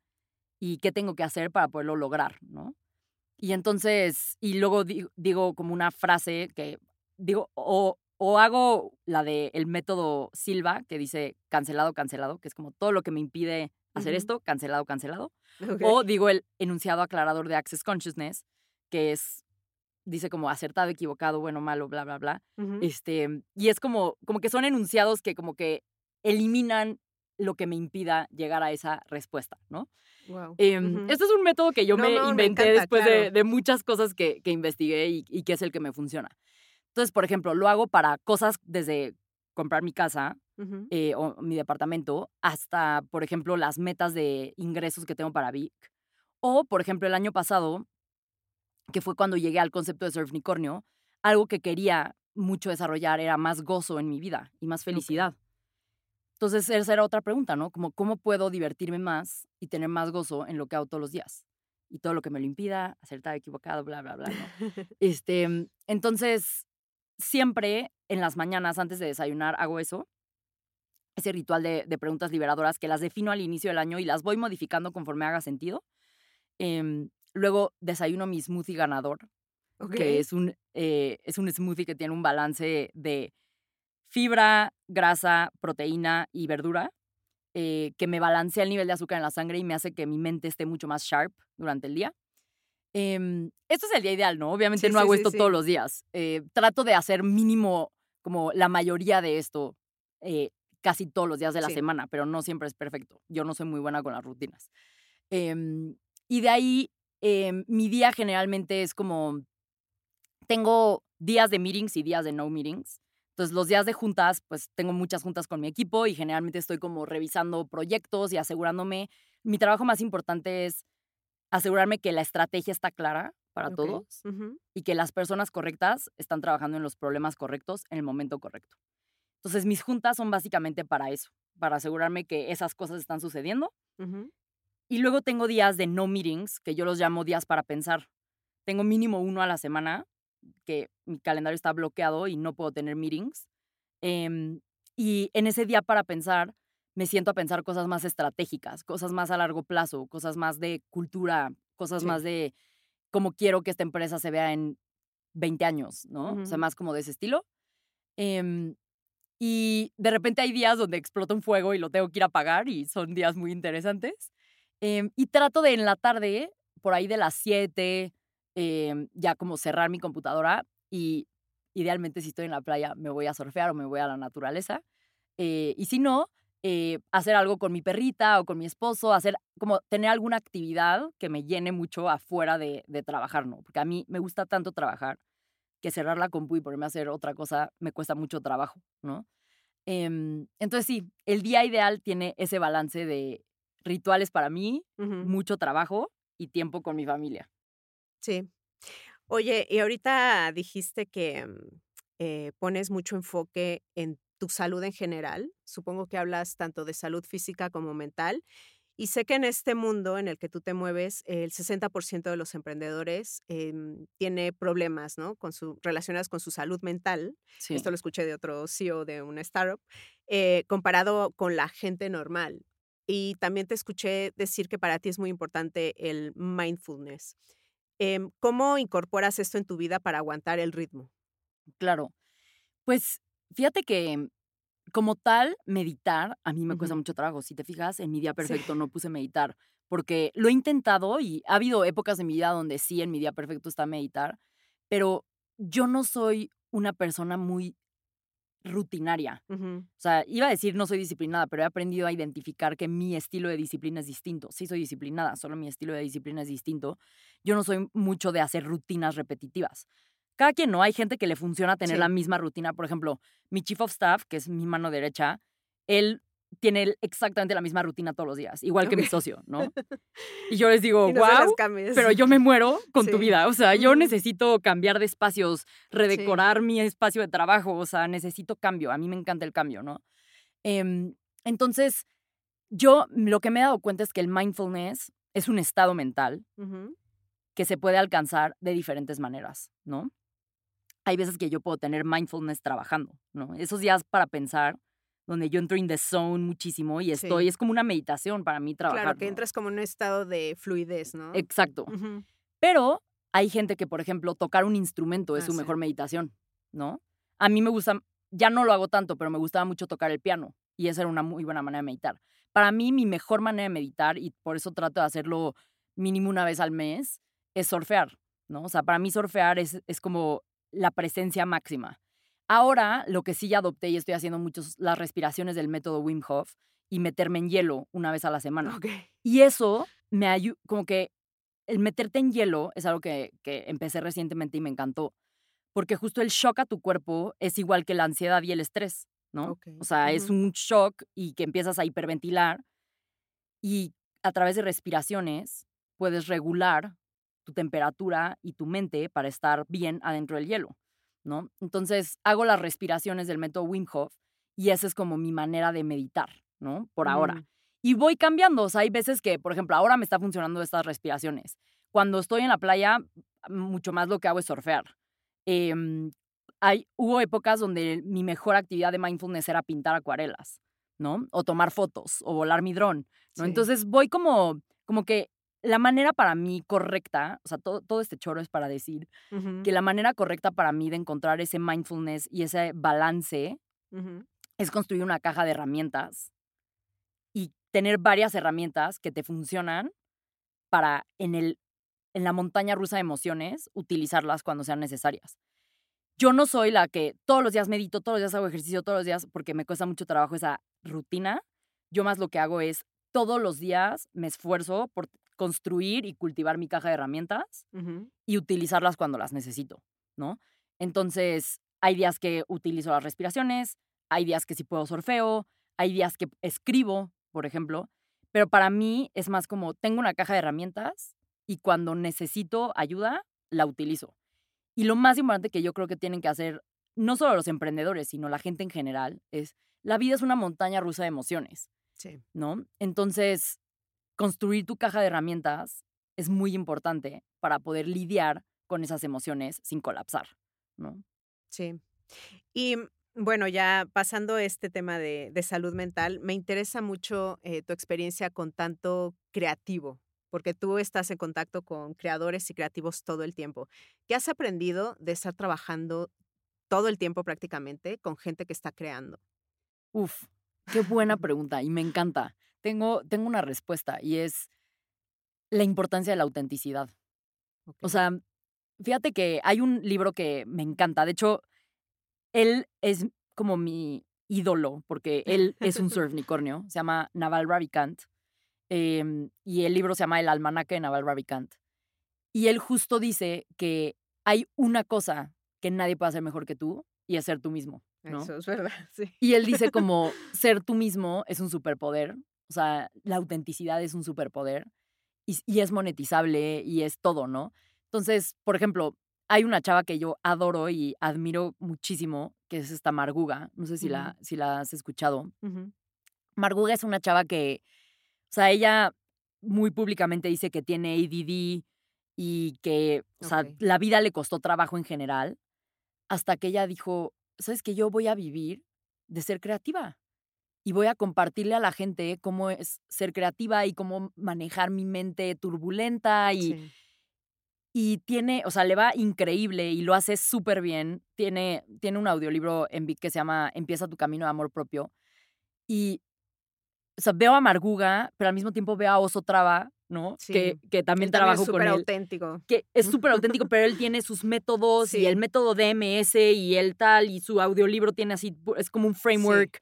Speaker 2: ¿Y qué tengo que hacer para poderlo lograr, ¿no? Y entonces, y luego di- digo como una frase que digo, o, o hago la de el método Silva, que dice cancelado, cancelado, que es como todo lo que me impide hacer esto, cancelado, cancelado.
Speaker 1: Ok.
Speaker 2: O digo el enunciado aclarador de Access Consciousness, que es, dice como acertado, equivocado, bueno, malo, bla, bla, bla.
Speaker 1: Ujú.
Speaker 2: Este, y es como, como que son enunciados que como que eliminan lo que me impida llegar a esa respuesta, ¿no?
Speaker 1: Guau.
Speaker 2: Em. Este es un método que yo
Speaker 1: No,
Speaker 2: me
Speaker 1: no, me
Speaker 2: inventé
Speaker 1: encanta,
Speaker 2: después de,
Speaker 1: claro.
Speaker 2: de muchas cosas que, que investigué y, y que es el que me funciona. Entonces, por ejemplo, lo hago para cosas desde comprar mi casa eh, o mi departamento hasta, por ejemplo, las metas de ingresos que tengo para Vic. O, por ejemplo, el año pasado, que fue cuando llegué al concepto de Surfnicornio, algo que quería mucho desarrollar era más gozo en mi vida y más felicidad. Entonces, esa era otra pregunta, ¿no? Como, ¿cómo puedo divertirme más y tener más gozo en lo que hago todos los días? Y todo lo que me lo impida, acertado, equivocado, bla, bla, bla, ¿no? <laughs> Este, mm, entonces, siempre en las mañanas antes de desayunar hago eso, ese ritual de, de preguntas liberadoras que las defino al inicio del año y las voy modificando conforme haga sentido. Em, luego desayuno mi smoothie ganador, que es un, eh, es un smoothie que tiene un balance de fibra, grasa, proteína y verdura, eh, que me balancea el nivel de azúcar en la sangre y me hace que mi mente esté mucho más sharp durante el día. Em, esto es el día ideal, ¿no? Obviamente
Speaker 1: Sí,
Speaker 2: no
Speaker 1: sí,
Speaker 2: hago
Speaker 1: sí,
Speaker 2: esto todos los días. Eh, trato de hacer mínimo como la mayoría de esto eh, casi todos los días de la semana, pero no siempre es perfecto. Yo no soy muy buena con las rutinas. Em, y de ahí, em, mi día generalmente es como, tengo días de meetings y días de no meetings. Entonces, los días de juntas, pues tengo muchas juntas con mi equipo y generalmente estoy como revisando proyectos y asegurándome. Mi trabajo más importante es asegurarme que la estrategia está clara para todos y que las personas correctas están trabajando en los problemas correctos en el momento correcto. Entonces, mis juntas son básicamente para eso, para asegurarme que esas cosas están sucediendo. Y luego tengo días de no meetings, que yo los llamo días para pensar. Tengo mínimo uno a la semana, que mi calendario está bloqueado y no puedo tener meetings. Em, y en ese día para pensar, me siento a pensar cosas más estratégicas, cosas más a largo plazo, cosas más de cultura, cosas
Speaker 1: Sí.
Speaker 2: más de cómo quiero que esta empresa se vea en 20 años, ¿no? O sea, más como de ese estilo. Em, y de repente hay días donde explota un fuego y lo tengo que ir a apagar y son días muy interesantes. Em, y trato de en la tarde, por ahí de las 7, em, ya como cerrar mi computadora y idealmente si estoy en la playa me voy a surfear o me voy a la naturaleza. Eh, y si no, eh, hacer algo con mi perrita o con mi esposo, hacer como tener alguna actividad que me llene mucho afuera de, de trabajar, ¿no? Porque a mí me gusta tanto trabajar que cerrar la compu y ponerme a hacer otra cosa me cuesta mucho trabajo, ¿no? Em, entonces sí, el día ideal tiene ese balance de rituales para mí, mucho trabajo y tiempo con mi familia.
Speaker 1: Sí. Oye, y ahorita dijiste que mm, eh, pones mucho enfoque en tu salud en general. Supongo que hablas tanto de salud física como mental. Y sé que en este mundo en el que tú te mueves, el 60% de los emprendedores em, tiene problemas, ¿no? Con su, relacionados con su salud mental.
Speaker 2: Sí.
Speaker 1: Esto lo escuché de otro CEO de una startup, eh, comparado con la gente normal. Y también te escuché decir que para ti es muy importante el mindfulness. Em, ¿Cómo incorporas esto en tu vida para aguantar el ritmo?
Speaker 2: Claro. Pues fíjate que como tal, meditar, a mí me cuesta mucho trabajo. Si te fijas, en mi día
Speaker 1: Sí.
Speaker 2: perfecto no puse meditar, porque lo he intentado y ha habido épocas de mi vida donde sí, en mi día perfecto está meditar, pero yo no soy una persona muy rutinaria. O sea, iba a decir no soy disciplinada, pero he aprendido a identificar que mi estilo de disciplina es distinto. Sí soy disciplinada, solo mi estilo de disciplina es distinto. Yo no soy mucho de hacer rutinas repetitivas. Cada quien no, hay gente que le funciona tener
Speaker 1: Sí.
Speaker 2: la misma rutina. Por ejemplo, mi chief of staff, que es mi mano derecha, él tiene exactamente la misma rutina todos los días, igual que mi socio, ¿no? <laughs> Y yo les digo,
Speaker 1: no
Speaker 2: wow, pero yo me muero con tu vida. O sea, yo necesito cambiar de espacios, redecorar mi espacio de trabajo. O sea, necesito cambio. A mí me encanta el cambio, ¿no? Em, entonces, yo lo que me he dado cuenta es que el mindfulness es un estado mental
Speaker 1: Ujú.
Speaker 2: Que se puede alcanzar de diferentes maneras, ¿no? Hay veces que yo puedo tener mindfulness trabajando, ¿no? Esos días para pensar, donde yo entro in the zone muchísimo y estoy,
Speaker 1: Sí.
Speaker 2: es como una meditación para mí trabajar.
Speaker 1: Claro, que
Speaker 2: ¿no?
Speaker 1: entras como en un estado de fluidez, ¿no?
Speaker 2: Exacto. Pero hay gente que, por ejemplo, tocar un instrumento es
Speaker 1: Ah,
Speaker 2: su
Speaker 1: sí.
Speaker 2: mejor meditación, ¿no? A mí me gusta, ya no lo hago tanto, pero me gustaba mucho tocar el piano y esa era una muy buena manera de meditar. Para mí, mi mejor manera de meditar, y por eso trato de hacerlo mínimo una vez al mes, es surfear, ¿no? O sea, para mí surfear es, es como la presencia máxima. Ahora, lo que sí ya adopté y estoy haciendo muchos, las respiraciones del método Wim Hof y meterme en hielo una vez a la <laughs> semana. Y eso me ayuda, como que el meterte en hielo es algo que, que empecé recientemente y me encantó. Porque justo el shock a tu cuerpo es igual que la ansiedad y el estrés, ¿no?
Speaker 1: Okey,
Speaker 2: O sea, es un shock y que empiezas a hiperventilar y a través de respiraciones puedes regular tu temperatura y tu mente para estar bien adentro del hielo, ¿no? Entonces hago las respiraciones del método Wim Hof y esa es como mi manera de meditar, ¿no? Por ahora.
Speaker 1: Mm.
Speaker 2: Y voy cambiando, o sea, hay veces que, por ejemplo, ahora me está funcionando estas respiraciones. Cuando estoy en la playa, mucho más lo que hago es surfear. Em, hay, hubo épocas donde mi mejor actividad de mindfulness era pintar acuarelas, ¿no? O tomar fotos, o volar mi dron, ¿no?
Speaker 1: Sí.
Speaker 2: Entonces voy como, como que la manera para mí correcta, o sea, todo, todo este choro es para decir que la manera correcta para mí de encontrar ese mindfulness y ese balance es construir una caja de herramientas y tener varias herramientas que te funcionan para en, el, en la montaña rusa de emociones utilizarlas cuando sean necesarias. Yo no soy la que todos los días medito, todos los días hago ejercicio, todos los días, porque me cuesta mucho trabajo esa rutina. Yo más lo que hago es todos los días me esfuerzo por construir y cultivar mi caja de herramientas y utilizarlas cuando las necesito, ¿no? Entonces, hay días que utilizo las respiraciones, hay días que sí puedo surfeo, hay días que escribo, por ejemplo, pero para mí es más como tengo una caja de herramientas y cuando necesito ayuda, la utilizo. Y lo más importante que yo creo que tienen que hacer, no solo los emprendedores, sino la gente en general, es la vida es una montaña rusa de emociones,
Speaker 1: Sí.
Speaker 2: ¿no? Entonces, construir tu caja de herramientas es muy importante para poder lidiar con esas emociones sin colapsar, ¿no?
Speaker 1: Sí. Y, bueno, ya pasando este tema de de salud mental, me interesa mucho, eh, tu experiencia con tanto creativo, porque tú estás en contacto con creadores y creativos todo el tiempo. ¿Qué has aprendido de estar trabajando todo el tiempo prácticamente con gente que está creando?
Speaker 2: Uf, qué buena pregunta y me encanta. Tengo, tengo una respuesta y es la importancia de la autenticidad. O sea, fíjate que hay un libro que me encanta. De hecho, él es como mi ídolo porque él es un <laughs> surfnicornio. Se llama Naval Ravikant. em, y el libro se llama El almanaque de Naval Ravikant. Y él justo dice que hay una cosa que nadie puede hacer mejor que tú y es ser tú mismo, ¿no?
Speaker 1: Eso es verdad, sí.
Speaker 2: Y él dice <laughs> como ser tú mismo es un superpoder, o sea, la autenticidad es un superpoder y, y es monetizable y es todo, ¿no? Entonces, por ejemplo, hay una chava que yo adoro y admiro muchísimo, que es esta Marguga, no sé si, la, si la has escuchado.
Speaker 1: Ujú.
Speaker 2: Marguga es una chava que, o sea, ella muy públicamente dice que tiene ADD y que, o sea, la vida le costó trabajo en general, hasta que ella dijo, ¿sabes qué? Yo voy a vivir de ser creativa y voy a compartirle a la gente cómo es ser creativa y cómo manejar mi mente turbulenta y,
Speaker 1: Sí.
Speaker 2: Y tiene, o sea, le va increíble y lo hace súper bien. Tiene, tiene un audiolibro en Vic que se llama Empieza tu camino de amor propio. Y, o sea, veo a Marguga, pero al mismo tiempo veo a Oso Traba, ¿no?
Speaker 1: Sí.
Speaker 2: Que, que también
Speaker 1: Él
Speaker 2: trabajo
Speaker 1: es
Speaker 2: con él.
Speaker 1: auténtico.
Speaker 2: Que es súper auténtico, <laughs> pero él tiene sus métodos y el método DMS y el tal, y su audiolibro tiene así, es como un framework.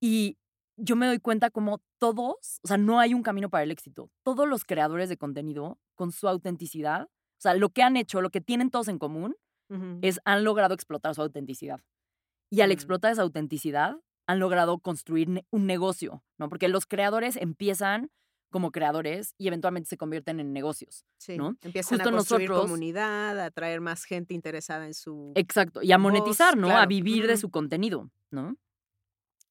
Speaker 2: Y yo me doy cuenta como todos, o sea, no hay un camino para el éxito. Todos los creadores de contenido, con su autenticidad, o sea, lo que han hecho, lo que tienen todos en común,
Speaker 1: Ujú.
Speaker 2: es han logrado explotar su autenticidad. Y al
Speaker 1: Mm.
Speaker 2: explotar esa autenticidad, han logrado construir ne- un negocio, ¿no? Porque los creadores empiezan como creadores y eventualmente se convierten en negocios.
Speaker 1: Sí,
Speaker 2: ¿no?
Speaker 1: Empiezan
Speaker 2: Justo
Speaker 1: a construir
Speaker 2: nosotros-
Speaker 1: comunidad, a atraer más gente interesada en su...
Speaker 2: Exacto. Y a
Speaker 1: Voz,
Speaker 2: monetizar, ¿no? A vivir de su contenido, ¿no?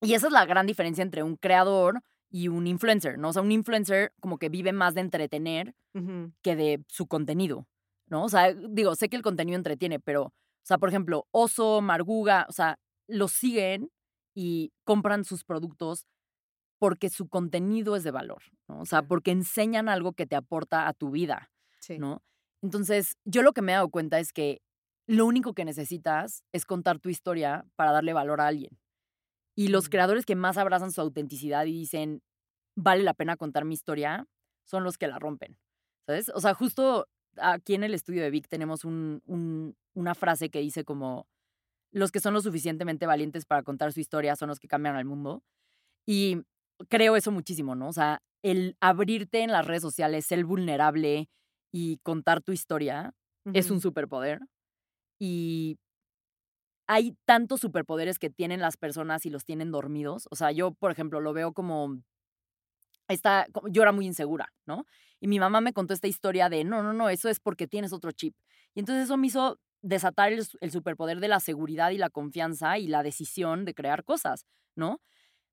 Speaker 2: Y esa es la gran diferencia entre un creador y un influencer, ¿no? O sea, un influencer como que vive más de entretener que de su contenido, ¿no? O sea, digo, sé que el contenido entretiene, pero, o sea, por ejemplo, Oso, Marguga, o sea, los siguen y compran sus productos porque su contenido es de valor, ¿no? O sea, porque enseñan algo que te aporta a tu vida,
Speaker 1: Sí.
Speaker 2: ¿no? Entonces, yo lo que me he dado cuenta es que lo único que necesitas es contar tu historia para darle valor a alguien. Y los creadores que más abrazan su autenticidad y dicen, vale la pena contar mi historia, son los que la rompen. ¿Sabes? O sea, justo aquí en el estudio de Vic tenemos un- un- una frase que dice como, los que son lo suficientemente valientes para contar su historia son los que cambian al mundo. Y creo eso muchísimo, ¿no? O sea, el abrirte en las redes sociales, ser vulnerable y contar tu historia es un superpoder. Y hay tantos superpoderes que tienen las personas y los tienen dormidos. O sea, yo, por ejemplo, lo veo como esta, yo era muy insegura, ¿no? Y mi mamá me contó esta historia de, no, no, no, eso es porque tienes otro chip. Y entonces eso me hizo desatar el, su- el superpoder de la seguridad y la confianza y la decisión de crear cosas, ¿no?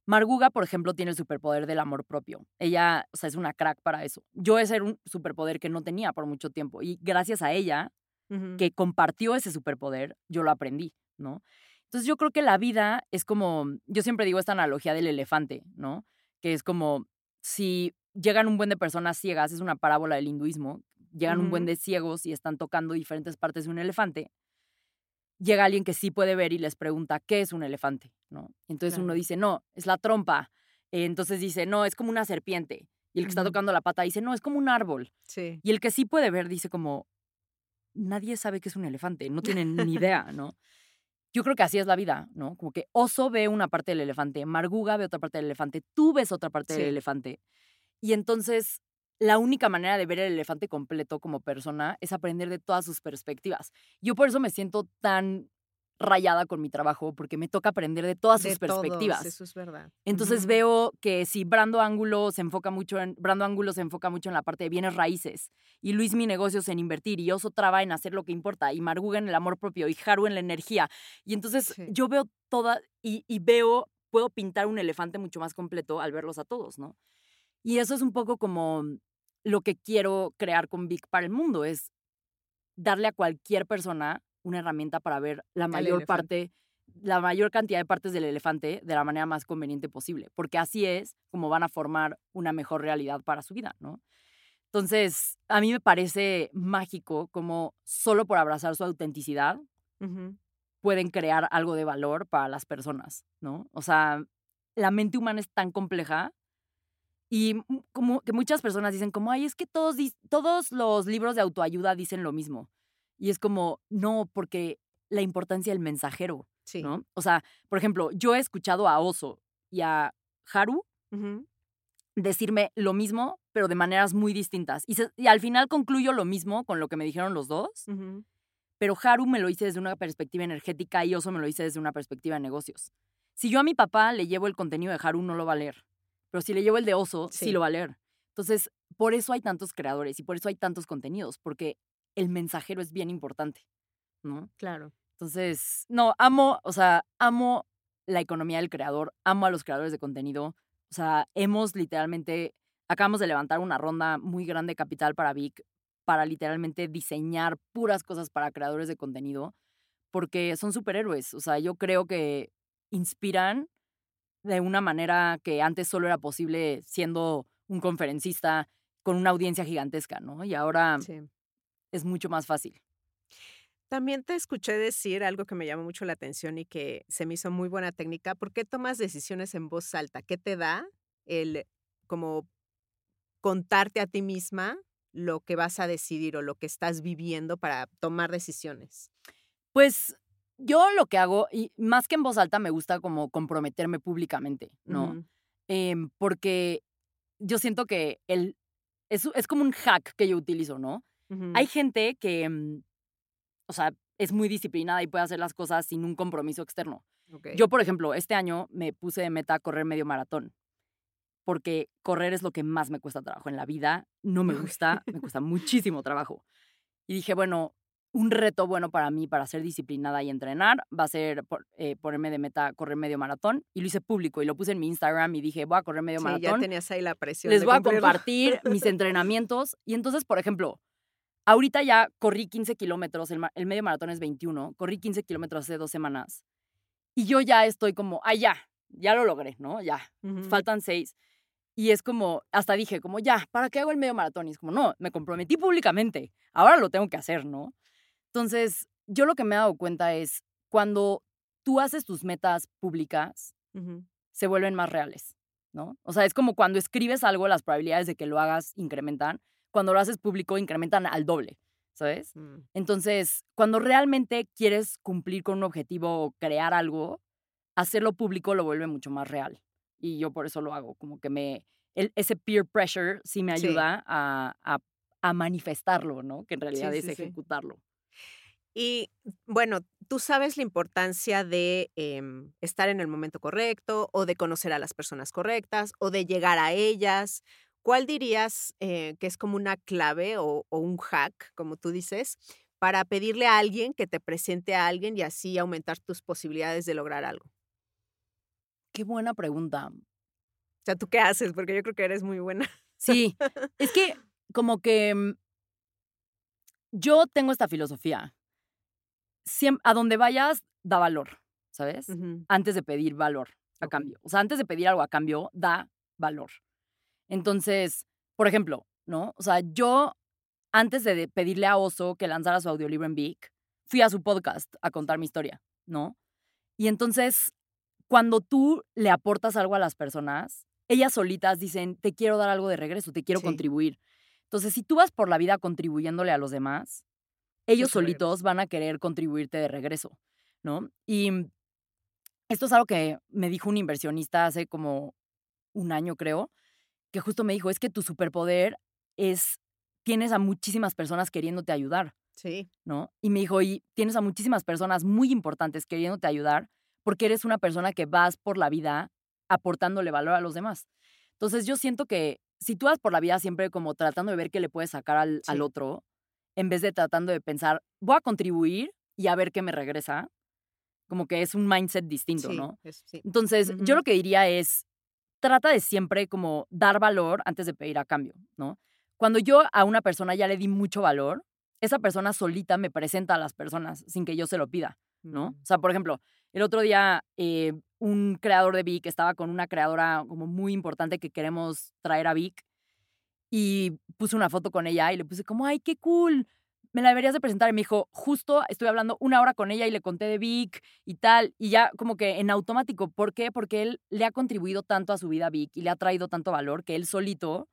Speaker 2: Marguga, por ejemplo, tiene el superpoder del amor propio. Ella, o sea, es una crack para eso. Yo ese era un superpoder que no tenía por mucho tiempo y gracias a ella, que compartió ese superpoder, yo lo aprendí, ¿no? Entonces yo creo que la vida es como, yo siempre digo esta analogía del elefante, ¿no? Que es como si llegan un buen de personas ciegas, es una parábola del hinduismo, llegan un buen de ciegos y están tocando diferentes partes de un elefante, llega alguien que sí puede ver y les pregunta, ¿qué es un elefante? ¿no? Entonces uno dice, no, es la trompa. Entonces dice, no, es como una serpiente. Y el que está tocando la pata dice, no, es como un árbol.
Speaker 1: Sí.
Speaker 2: Y el que sí puede ver dice como, nadie sabe que es un elefante, no tienen ni idea, ¿no? Yo creo que así es la vida, ¿no? Como que Oso ve una parte del elefante, Marguga ve otra parte del elefante, tú ves otra parte del elefante. Y entonces la única manera de ver el elefante completo como persona es aprender de todas sus perspectivas. Yo por eso me siento tan rayada con mi trabajo, porque me toca aprender de todas
Speaker 1: De
Speaker 2: sus
Speaker 1: todos,
Speaker 2: perspectivas.
Speaker 1: eso es verdad.
Speaker 2: Entonces veo que si Brando Ángulo se enfoca mucho en Brando Ángulo se enfoca mucho en la parte de bienes raíces y Luis mi negocios en invertir y Oso Traba en hacer lo que importa y Marguga en el amor propio y Haru en la energía. Y entonces
Speaker 1: Sí.
Speaker 2: yo veo toda y, y veo puedo pintar un elefante mucho más completo al verlos a todos, ¿no? Y eso es un poco como lo que quiero crear con Vic para el mundo es darle a cualquier persona una herramienta para ver la mayor parte la mayor cantidad de partes del elefante de la manera más conveniente posible, porque así es como van a formar una mejor realidad para su vida, ¿no? Entonces, a mí me parece mágico como solo por abrazar su autenticidad pueden crear algo de valor para las personas, ¿no? O sea, la mente humana es tan compleja y como que muchas personas dicen como, ay, es que todos, todos los libros de autoayuda dicen lo mismo. Y es como, no, porque la importancia del mensajero,
Speaker 1: Sí.
Speaker 2: ¿no? O sea, por ejemplo, yo he escuchado a Oso y a Haru decirme lo mismo, pero de maneras muy distintas. Y, se- y al final concluyo lo mismo con lo que me dijeron los dos, pero Haru me lo hice desde una perspectiva energética y Oso me lo hice desde una perspectiva de negocios. Si yo a mi papá le llevo el contenido de Haru, no lo va a leer. Pero si le llevo el de Oso, sí,
Speaker 1: Sí.
Speaker 2: lo va a leer. Entonces, por eso hay tantos creadores y por eso hay tantos contenidos, porque el mensajero es bien importante, ¿no?
Speaker 1: Claro.
Speaker 2: Entonces, no, amo, o sea, amo la economía del creador, amo a los creadores de contenido. O sea, hemos literalmente, acabamos de levantar una ronda muy grande de capital para Vic, para literalmente diseñar puras cosas para creadores de contenido, porque son superhéroes. O sea, yo creo que inspiran de una manera que antes solo era posible siendo un conferencista con una audiencia gigantesca, ¿no? Y ahora
Speaker 1: Sí.
Speaker 2: Es mucho más fácil.
Speaker 1: También te escuché decir algo que me llamó mucho la atención y que se me hizo muy buena técnica. ¿Por qué tomas decisiones en voz alta? ¿Qué te da el como contarte a ti misma lo que vas a decidir o lo que estás viviendo para tomar decisiones?
Speaker 2: Pues yo lo que hago, y más que en voz alta, me gusta como comprometerme públicamente, ¿no? Em, porque yo siento que el, es, es como un hack que yo utilizo, ¿no? Hay gente que, mm, o sea, es muy disciplinada y puede hacer las cosas sin un compromiso externo. Yo, por ejemplo, este año me puse de meta correr medio maratón, porque correr es lo que más me cuesta trabajo en la vida. No me gusta, me cuesta muchísimo trabajo. Y dije, bueno, un reto bueno para mí, para ser disciplinada y entrenar, va a ser eh, ponerme de meta correr medio maratón. Y lo hice público y lo puse en mi Instagram y dije, voy a correr medio
Speaker 1: Sí, ya
Speaker 2: maratón.
Speaker 1: tenías ahí la presión
Speaker 2: Les
Speaker 1: de
Speaker 2: voy a compartir mis <laughs> entrenamientos. Y entonces, por ejemplo, ahorita ya corrí 15 kilómetros, el, medio maratón es 21, corrí 15 kilómetros hace dos semanas. Y yo ya estoy como, ah, ya, ya lo logré, ¿no? Ya, faltan seis. Y es como, hasta dije, como, ya, ¿para qué hago el medio maratón? Y es como, no, me comprometí públicamente, ahora lo tengo que hacer, ¿no? Entonces, yo lo que me he dado cuenta es, cuando tú haces tus metas públicas, se vuelven más reales, ¿no? O sea, es como cuando escribes algo, las probabilidades de que lo hagas incrementan. Cuando lo haces público, incrementan al doble, ¿sabes?
Speaker 1: Mm.
Speaker 2: Entonces, cuando realmente quieres cumplir con un objetivo o crear algo, hacerlo público lo vuelve mucho más real. Y yo por eso lo hago, como que me... el- ese peer pressure sí me
Speaker 1: Sí.
Speaker 2: ayuda a, a- a manifestarlo, ¿no? Que en realidad
Speaker 1: Sí,
Speaker 2: es
Speaker 1: sí,
Speaker 2: ejecutarlo.
Speaker 1: Y bueno, tú sabes la importancia de em, estar en el momento correcto o de conocer a las personas correctas o de llegar a ellas. ¿Cuál dirías eh, que es como una clave o, o un hack, como tú dices, para pedirle a alguien que te presente a alguien y así aumentar tus posibilidades de lograr algo?
Speaker 2: Qué buena pregunta.
Speaker 1: O sea, ¿tú qué haces? Porque yo creo que eres muy buena.
Speaker 2: Sí, es que como que mm, yo tengo esta filosofía. Siem- a donde vayas, da valor, ¿sabes? Antes de pedir valor a cambio. O sea, antes de pedir algo a cambio, da valor. Entonces, por ejemplo, ¿no? O sea, yo antes de pedirle a Oso que lanzara su audiolibro en Vic, fui a su podcast a contar mi historia, ¿no? Y entonces, cuando tú le aportas algo a las personas, ellas solitas dicen, te quiero dar algo de regreso, te quiero
Speaker 1: Sí.
Speaker 2: contribuir. Entonces, si tú vas por la vida contribuyéndole a los demás, ellos solitos van a querer contribuirte de regreso, ¿no? Y esto es algo que me dijo un inversionista hace como un año, creo, que justo me dijo, es que tu superpoder es, tienes a muchísimas personas queriéndote ayudar,
Speaker 1: Sí,
Speaker 2: ¿no? Y me dijo, y tienes a muchísimas personas muy importantes queriéndote ayudar porque eres una persona que vas por la vida aportándole valor a los demás. Entonces yo siento que si tú vas por la vida siempre como tratando de ver qué le puedes sacar al, otro, en vez de tratando de pensar, voy a contribuir y a ver qué me regresa, como que es un mindset distinto,
Speaker 1: sí,
Speaker 2: ¿no?
Speaker 1: es- sí.
Speaker 2: Entonces, yo lo que diría es, trata de siempre como dar valor antes de pedir a cambio, ¿no? Cuando yo a una persona ya le di mucho valor, esa persona solita me presenta a las personas sin que yo se lo pida, ¿no?
Speaker 1: Mm,
Speaker 2: O sea, por ejemplo, el otro día eh, un creador de Vic estaba con una creadora como muy importante que queremos traer a Vic y puse una foto con ella y le puse como, ay, qué cool, me la deberías de presentar. Y me dijo, justo estoy hablando una hora con ella y le conté de Vic y tal. Y ya como que en automático, ¿por qué? Porque él le ha contribuido tanto a su vida Vic y le ha traído tanto valor que él solito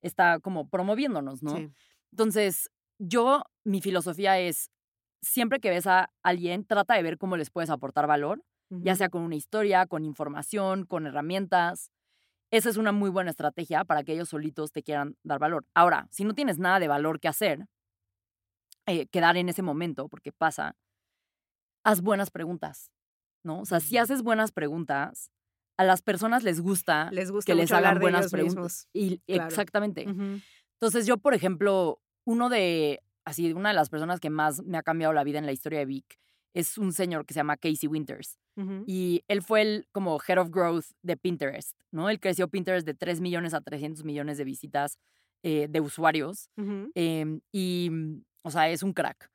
Speaker 2: está como promoviéndonos, ¿no?
Speaker 1: sí.
Speaker 2: Entonces, yo, mi filosofía es, siempre que ves a alguien, trata de ver cómo les puedes aportar valor, ya sea con una historia, con información, con herramientas. Esa es una muy buena estrategia para que ellos solitos te quieran dar valor. Ahora, si no tienes nada de valor que hacer, eh, quedar en ese momento, porque pasa, haz buenas preguntas, ¿no? O sea, si haces buenas preguntas, a las personas les gusta
Speaker 1: Les gusta
Speaker 2: que les hagan buenas preguntas.
Speaker 1: mismos.
Speaker 2: Y
Speaker 1: claro.
Speaker 2: exactamente.
Speaker 1: Ujú.
Speaker 2: Entonces yo, por ejemplo, uno de, así, una de las personas que más me ha cambiado la vida en la historia de Vic es un señor que se llama Casey Winters.
Speaker 1: Ujú.
Speaker 2: Y él fue el como Head of Growth de Pinterest, ¿no? Él creció Pinterest de 3 millones a 300 millones de visitas eh, de usuarios.
Speaker 1: Ujú.
Speaker 2: em, y, mm, o sea, es un crack.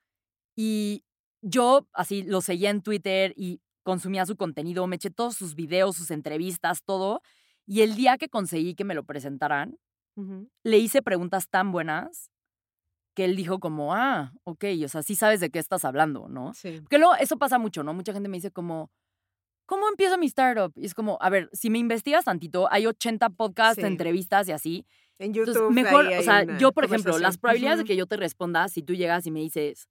Speaker 2: Y yo así lo seguía en Twitter y consumía su contenido, me eché todos sus videos, sus entrevistas, todo. Y el día que conseguí que me lo presentaran, le hice preguntas tan buenas que él dijo como, ah, ok, o sea, sí sabes de qué estás hablando, ¿no?
Speaker 1: Sí.
Speaker 2: Porque luego eso pasa mucho, ¿no? Mucha gente me dice como, ¿cómo empiezo mi startup? Y es como, a ver, si me investigas tantito, hay 80 podcasts,
Speaker 1: Sí.
Speaker 2: entrevistas y así.
Speaker 1: En
Speaker 2: Entonces,
Speaker 1: YouTube.
Speaker 2: mejor, o sea, yo, por ejemplo, las probabilidades de que yo te responda si tú llegas y me dices,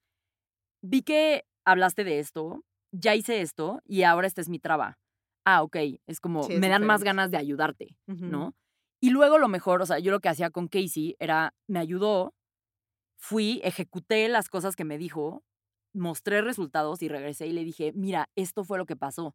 Speaker 2: vi que hablaste de esto, ya hice esto y ahora esta es mi traba. Ah, ok, es como,
Speaker 1: Sí, es
Speaker 2: me dan más ganas de ayudarte. ¿no? Y luego lo mejor, o sea, yo lo que hacía con Casey era, me ayudó, fui, ejecuté las cosas que me dijo, mostré resultados y regresé y le dije, mira, esto fue lo que pasó.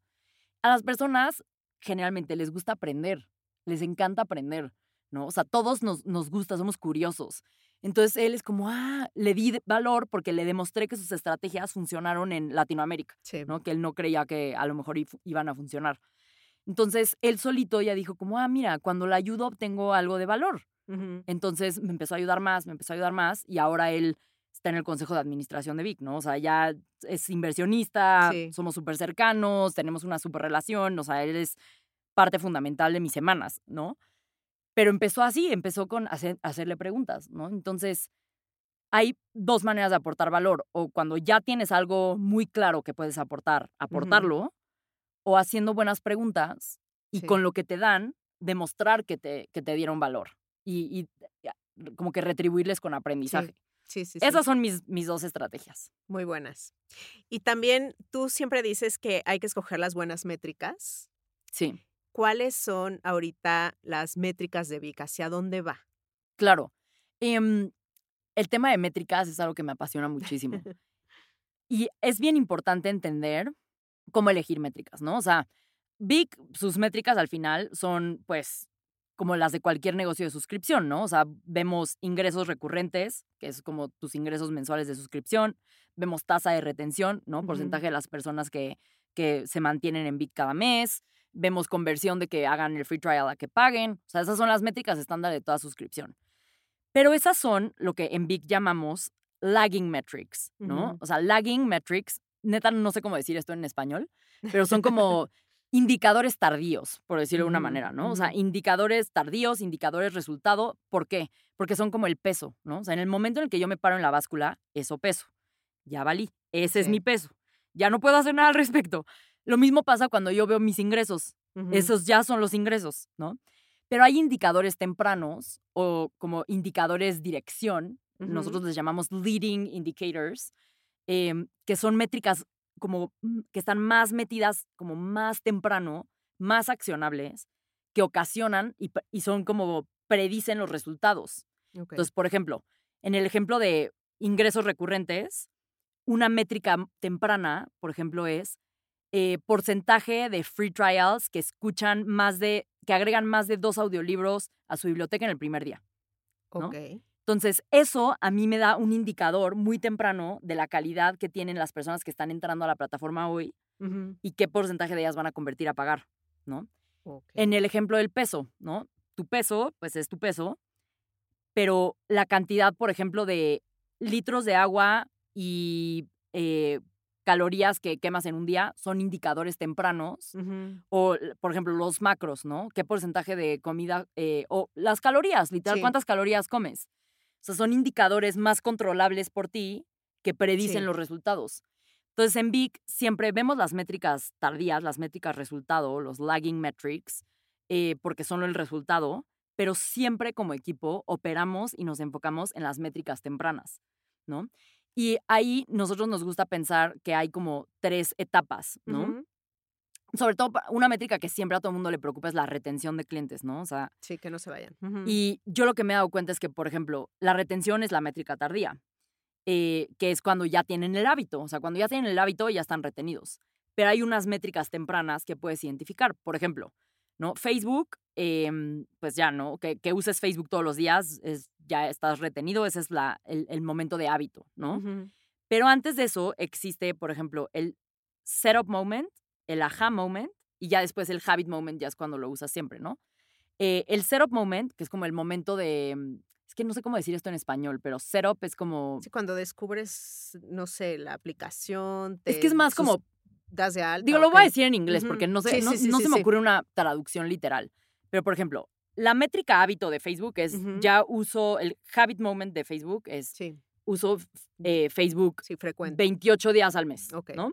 Speaker 2: A las personas generalmente les gusta aprender, les encanta aprender, ¿no? O sea, todos nos, nos gusta, somos curiosos. Entonces él es como, ah, le di valor porque le demostré que sus estrategias funcionaron en Latinoamérica,
Speaker 1: Sí.
Speaker 2: ¿no? Que él no creía que a lo mejor iban a funcionar. Entonces él solito ya dijo como, ah, mira, cuando la ayudo obtengo algo de valor. Entonces me empezó a ayudar más, me empezó a ayudar más y ahora él está en el consejo de administración de Vic, ¿no? O sea, ya es inversionista,
Speaker 1: Sí.
Speaker 2: somos súper cercanos, tenemos una súper relación, o sea, él es parte fundamental de mis semanas, ¿no? Pero empezó así, empezó con hacer- hacerle preguntas, ¿no? Entonces, hay dos maneras de aportar valor, o cuando ya tienes algo muy claro que puedes aportar, aportarlo, o haciendo buenas preguntas y
Speaker 1: Sí.
Speaker 2: con lo que te dan, demostrar que te, que te dieron valor y, como que retribuirles con aprendizaje.
Speaker 1: Sí, sí, sí.
Speaker 2: Esas son mis, mis dos estrategias.
Speaker 1: Muy buenas. Y también tú siempre dices que hay que escoger las buenas métricas.
Speaker 2: Sí,
Speaker 1: ¿Cuáles son ahorita las métricas de Vic? ¿Hacia dónde va?
Speaker 2: claro. Em, el tema de métricas es algo que me apasiona muchísimo. <laughs> Y es bien importante entender cómo elegir métricas, ¿no? O sea, Big, sus métricas al final son, pues, como las de cualquier negocio de suscripción, ¿no? O sea, vemos ingresos recurrentes, que es como tus ingresos mensuales de suscripción, vemos tasa de retención, ¿no? Porcentaje de las personas que, que se mantienen en Big cada mes, vemos conversión de que hagan el free trial a que paguen, o sea, esas son las métricas estándar de toda suscripción. Pero esas son lo que en Big llamamos lagging metrics, ¿no?
Speaker 1: Ujú.
Speaker 2: O sea, lagging metrics, neta no sé cómo decir esto en español, pero son <laughs> como indicadores tardíos, por decirlo de una
Speaker 1: Ujú,
Speaker 2: manera, ¿no? O sea, indicadores tardíos, indicadores resultado, ¿por qué? Porque son como el peso, ¿no? O sea, en el momento en el que yo me paro en la báscula, eso peso. Ya valí, ese es mi peso. Ya no puedo hacer nada al respecto. Lo mismo pasa cuando yo veo mis ingresos. Esos ya son los ingresos, ¿no? Pero hay indicadores tempranos o como indicadores dirección, nosotros les llamamos leading indicators, em, que son métricas como mm, que están más metidas como más temprano, más accionables, que ocasionan y, y son como predicen los resultados. Entonces, por ejemplo, en el ejemplo de ingresos recurrentes, una métrica temprana, por ejemplo, es eh, porcentaje de free trials que escuchan más de, que agregan más de dos audiolibros a su biblioteca en el primer día. ¿no?
Speaker 1: ok.
Speaker 2: Entonces, eso a mí me da un indicador muy temprano de la calidad que tienen las personas que están entrando a la plataforma hoy y qué porcentaje de ellas van a convertir a pagar, ¿no?
Speaker 1: Ok.
Speaker 2: En el ejemplo del peso, ¿no? Tu peso, pues es tu peso, pero la cantidad, por ejemplo, de litros de agua y eh, calorías que quemas en un día son indicadores tempranos. O, por ejemplo, los macros, ¿no? ¿Qué porcentaje de comida eh, o las calorías, literal,
Speaker 1: Sí.
Speaker 2: cuántas calorías comes? O sea, son indicadores más controlables por ti que predicen
Speaker 1: Sí.
Speaker 2: los resultados. Entonces, en Vic siempre vemos las métricas tardías, las métricas resultado, los lagging metrics, eh, porque son el resultado, pero siempre como equipo operamos y nos enfocamos en las métricas tempranas, ¿no? Y ahí nosotros nos gusta pensar que hay como tres etapas, ¿no? Sobre todo una métrica que siempre a todo el mundo le preocupa es la retención de clientes, ¿no? O sea,
Speaker 1: Sí, que no se vayan.
Speaker 2: Y yo lo que me he dado cuenta es que, por ejemplo, la retención es la métrica tardía, eh, que es cuando ya tienen el hábito, o sea, cuando ya tienen el hábito ya están retenidos. Pero hay unas métricas tempranas que puedes identificar, por ejemplo, ¿no? Facebook, em, pues ya, ¿no? Que, que uses Facebook todos los días, es, ya estás retenido, ese es la, el, el momento de hábito, ¿no? Pero antes de eso existe, por ejemplo, el setup moment, el aha moment, y ya después el habit moment, ya es cuando lo usas siempre, ¿no? Eh, el setup moment, que es como el momento de... mm, Es que no sé cómo decir esto en español, pero setup es como...
Speaker 1: Sí, cuando descubres, no sé, la aplicación.
Speaker 2: Es que es más como...
Speaker 1: Das de alta.
Speaker 2: Digo, lo voy a decir en inglés porque no, sé,
Speaker 1: Sí,
Speaker 2: no,
Speaker 1: sí,
Speaker 2: se me ocurre una traducción literal. Pero, por ejemplo, la métrica hábito de Facebook es, ya uso el habit moment de Facebook, es
Speaker 1: Sí.
Speaker 2: uso eh, Facebook
Speaker 1: Sí, frecuente.
Speaker 2: 28 días al mes,
Speaker 1: Ok.
Speaker 2: ¿no?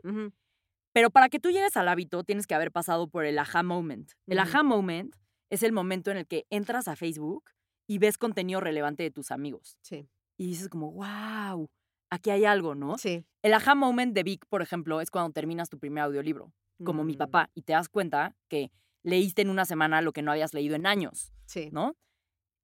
Speaker 2: Pero para que tú llegues al hábito, tienes que haber pasado por el aha moment. El aha moment es el momento en el que entras a Facebook y ves contenido relevante de tus amigos.
Speaker 1: Sí.
Speaker 2: Y dices como, wow, aquí hay algo, ¿no?
Speaker 1: Sí.
Speaker 2: El aha moment de Vic, por ejemplo, es cuando terminas tu primer audiolibro, como mi
Speaker 1: Mm,
Speaker 2: papá, y te das cuenta que leíste en una semana lo que no habías leído en años,
Speaker 1: Sí.
Speaker 2: ¿no?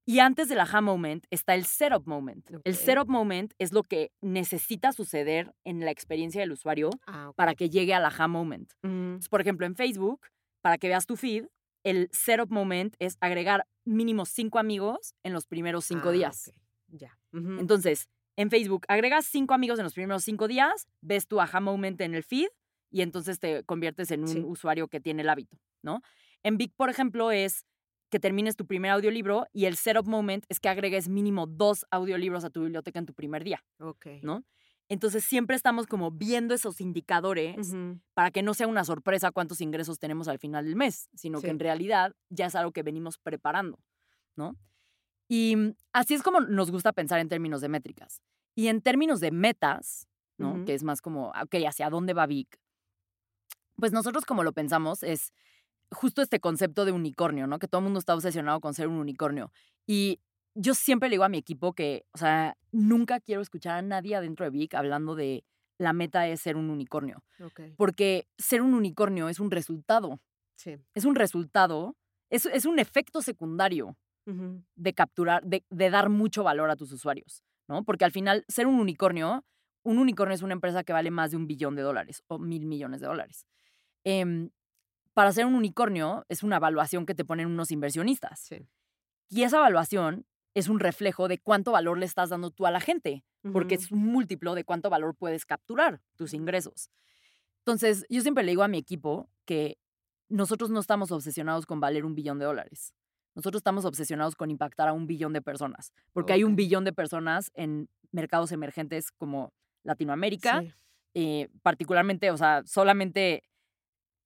Speaker 2: Y antes del aha moment está el setup moment. El
Speaker 1: Ok.
Speaker 2: setup moment es lo que necesita suceder en la experiencia del usuario
Speaker 1: Ah,
Speaker 2: para que llegue al aha moment.
Speaker 1: Mm,
Speaker 2: Entonces, por ejemplo, en Facebook, para que veas tu feed, el setup moment es agregar mínimo cinco amigos en los primeros cinco
Speaker 1: ah,
Speaker 2: días.
Speaker 1: ok. Ya.
Speaker 2: Entonces, en Facebook, agregas cinco amigos en los primeros cinco días, ves tu aha moment en el feed y entonces te conviertes en un
Speaker 1: Sí.
Speaker 2: usuario que tiene el hábito, ¿no? En Vic, por ejemplo, es que termines tu primer audiolibro y el setup moment es que agregues mínimo dos audiolibros a tu biblioteca en tu primer día,
Speaker 1: Ok.
Speaker 2: ¿no? Entonces siempre estamos como viendo esos indicadores para que no sea una sorpresa cuántos ingresos tenemos al final del mes, sino que en realidad ya es algo que venimos preparando, ¿no? Y mm, así es como nos gusta pensar en términos de métricas. Y en términos de metas, ¿no?
Speaker 1: Ujú.
Speaker 2: Que es más como, ok, ¿hacia dónde va Vic? Pues nosotros como lo pensamos es justo este concepto de unicornio, ¿no? Que todo el mundo está obsesionado con ser un unicornio. Y yo siempre le digo a mi equipo que, o sea, nunca quiero escuchar a nadie adentro de Vic hablando de la meta es ser un unicornio porque ser un unicornio es un resultado,
Speaker 1: Sí.
Speaker 2: es un resultado, es, es un efecto secundario de capturar, de, de dar mucho valor a tus usuarios, ¿no? Porque al final, ser un unicornio, un unicornio es una empresa que vale más de un billón de dólares o mil millones de dólares. Em, para ser un unicornio es una evaluación que te ponen unos inversionistas.
Speaker 1: Sí.
Speaker 2: Y esa evaluación es un reflejo de cuánto valor le estás dando tú a la gente porque es un múltiplo de cuánto valor puedes capturar tus ingresos. Entonces, yo siempre le digo a mi equipo que nosotros no estamos obsesionados con valer un billón de dólares. Nosotros estamos obsesionados con impactar a un billón de personas, porque hay un billón de personas en mercados emergentes como Latinoamérica,
Speaker 1: Sí.
Speaker 2: eh, particularmente, o sea, solamente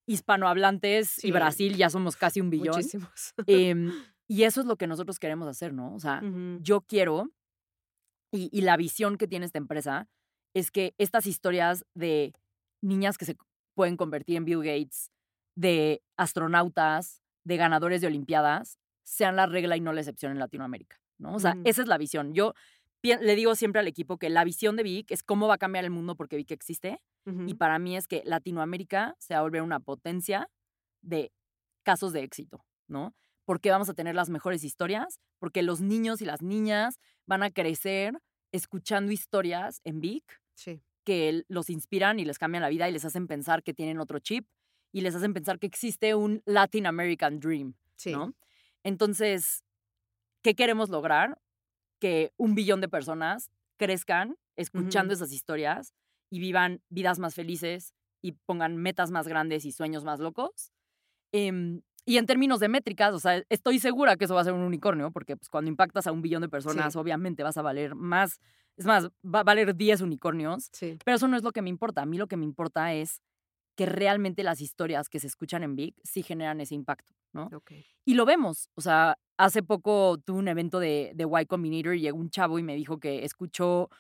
Speaker 2: hispanohablantes
Speaker 1: Sí.
Speaker 2: y Brasil ya somos casi un billón.
Speaker 1: Muchísimos. <laughs>
Speaker 2: Em, y eso es lo que nosotros queremos hacer, ¿no? O sea, yo quiero, y, y la visión que tiene esta empresa, es que estas historias de niñas que se pueden convertir en Bill Gates, de astronautas, de ganadores de Olimpiadas, sean la regla y no la excepción en Latinoamérica, ¿no? O sea, esa es la visión. Yo le digo siempre al equipo que la visión de Vic es cómo va a cambiar el mundo porque Vic existe, y para mí es que Latinoamérica se va a volver una potencia de casos de éxito, ¿no? Porque vamos a tener las mejores historias, porque los niños y las niñas van a crecer escuchando historias en Vic
Speaker 1: Sí.
Speaker 2: que los inspiran y les cambian la vida y les hacen pensar que tienen otro chip y les hacen pensar que existe un Latin American Dream,
Speaker 1: Sí.
Speaker 2: ¿no? Entonces, ¿qué queremos lograr? Que un billón de personas crezcan escuchando esas historias y vivan vidas más felices y pongan metas más grandes y sueños más locos. Em, y en términos de métricas, o sea, estoy segura que eso va a ser un unicornio, porque pues, cuando impactas a un billón de personas,
Speaker 1: Sí.
Speaker 2: obviamente vas a valer más, es más, va a valer 10 unicornios,
Speaker 1: Sí.
Speaker 2: pero eso no es lo que me importa. A mí lo que me importa es que realmente las historias que se escuchan en Big sí generan ese impacto, ¿no? Y lo vemos. O sea, hace poco tuve un evento de, de Y Combinator y llegó un chavo y me dijo que escuchó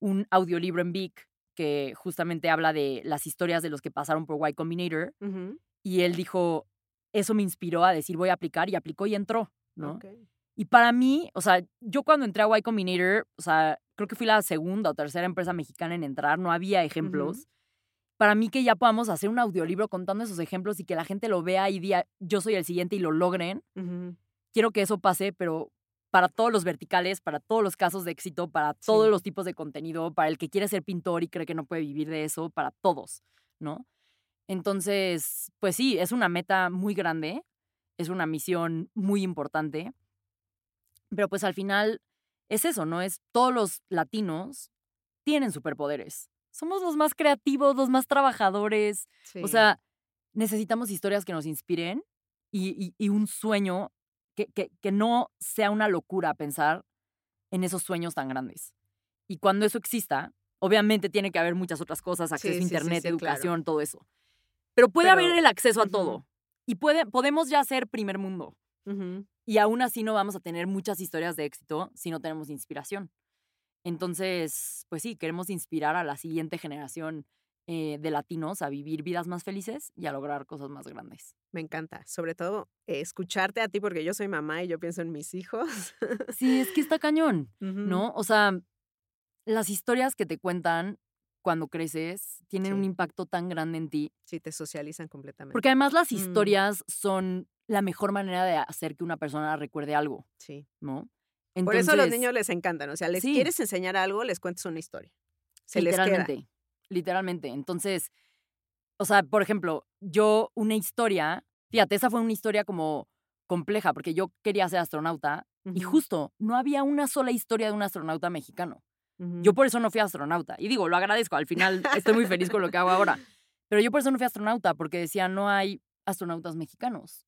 Speaker 2: un audiolibro en Vic que justamente habla de las historias de los que pasaron por Y Combinator. Y él dijo, eso me inspiró a decir voy a aplicar y aplicó y entró, ¿no? Y para mí, o sea, yo cuando entré a Y Combinator, o sea, creo que fui la segunda o tercera empresa mexicana en entrar, no había ejemplos. Para mí que ya podamos hacer un audiolibro contando esos ejemplos y que la gente lo vea y diga, yo soy el siguiente y lo logren, quiero que eso pase, pero para todos los verticales, para todos los casos de éxito, para todos
Speaker 1: Sí.
Speaker 2: los tipos de contenido, para el que quiere ser pintor y cree que no puede vivir de eso, para todos, ¿no? Entonces, pues sí, es una meta muy grande, es una misión muy importante, pero pues al final es eso, ¿no? Es todos los latinos tienen superpoderes. Somos los más creativos, los más trabajadores,
Speaker 1: Sí.
Speaker 2: o sea, necesitamos historias que nos inspiren y, y- y un sueño que, que- que no sea una locura pensar en esos sueños tan grandes. Y cuando eso exista, obviamente tiene que haber muchas otras cosas, acceso
Speaker 1: Sí,
Speaker 2: a
Speaker 1: sí, sí,
Speaker 2: internet,
Speaker 1: claro.
Speaker 2: educación, todo eso. Pero puede
Speaker 1: Pero-
Speaker 2: haber el acceso a todo. Y puede, podemos ya ser primer mundo. Y aún así no vamos a tener muchas historias de éxito si no tenemos inspiración. Entonces, pues sí, queremos inspirar a la siguiente generación eh, de latinos a vivir vidas más felices y a lograr cosas más grandes.
Speaker 1: Me encanta, sobre todo eh, escucharte a ti porque yo soy mamá y yo pienso en mis hijos.
Speaker 2: Sí, es que está cañón. <laughs> ¿no? O sea, las historias que te cuentan cuando creces tienen un impacto tan grande en ti.
Speaker 1: Sí, te socializan completamente.
Speaker 2: Porque además las
Speaker 1: Mm.
Speaker 2: historias son la mejor manera de hacer que una persona recuerde algo,
Speaker 1: Sí.
Speaker 2: ¿no?
Speaker 1: Por eso a los niños les encantan. O sea, les
Speaker 2: Sí.
Speaker 1: quieres enseñar algo, les cuentas una historia. Se les queda.
Speaker 2: Literalmente. Entonces, o sea, por ejemplo, yo una historia, fíjate, esa fue una historia como compleja, porque yo quería ser astronauta y justo no había una sola historia de un astronauta mexicano. Yo por eso no fui astronauta. Y digo, lo agradezco, al final estoy muy feliz con lo que hago ahora. <laughs> Pero yo por eso no fui astronauta, porque decía, no hay astronautas mexicanos.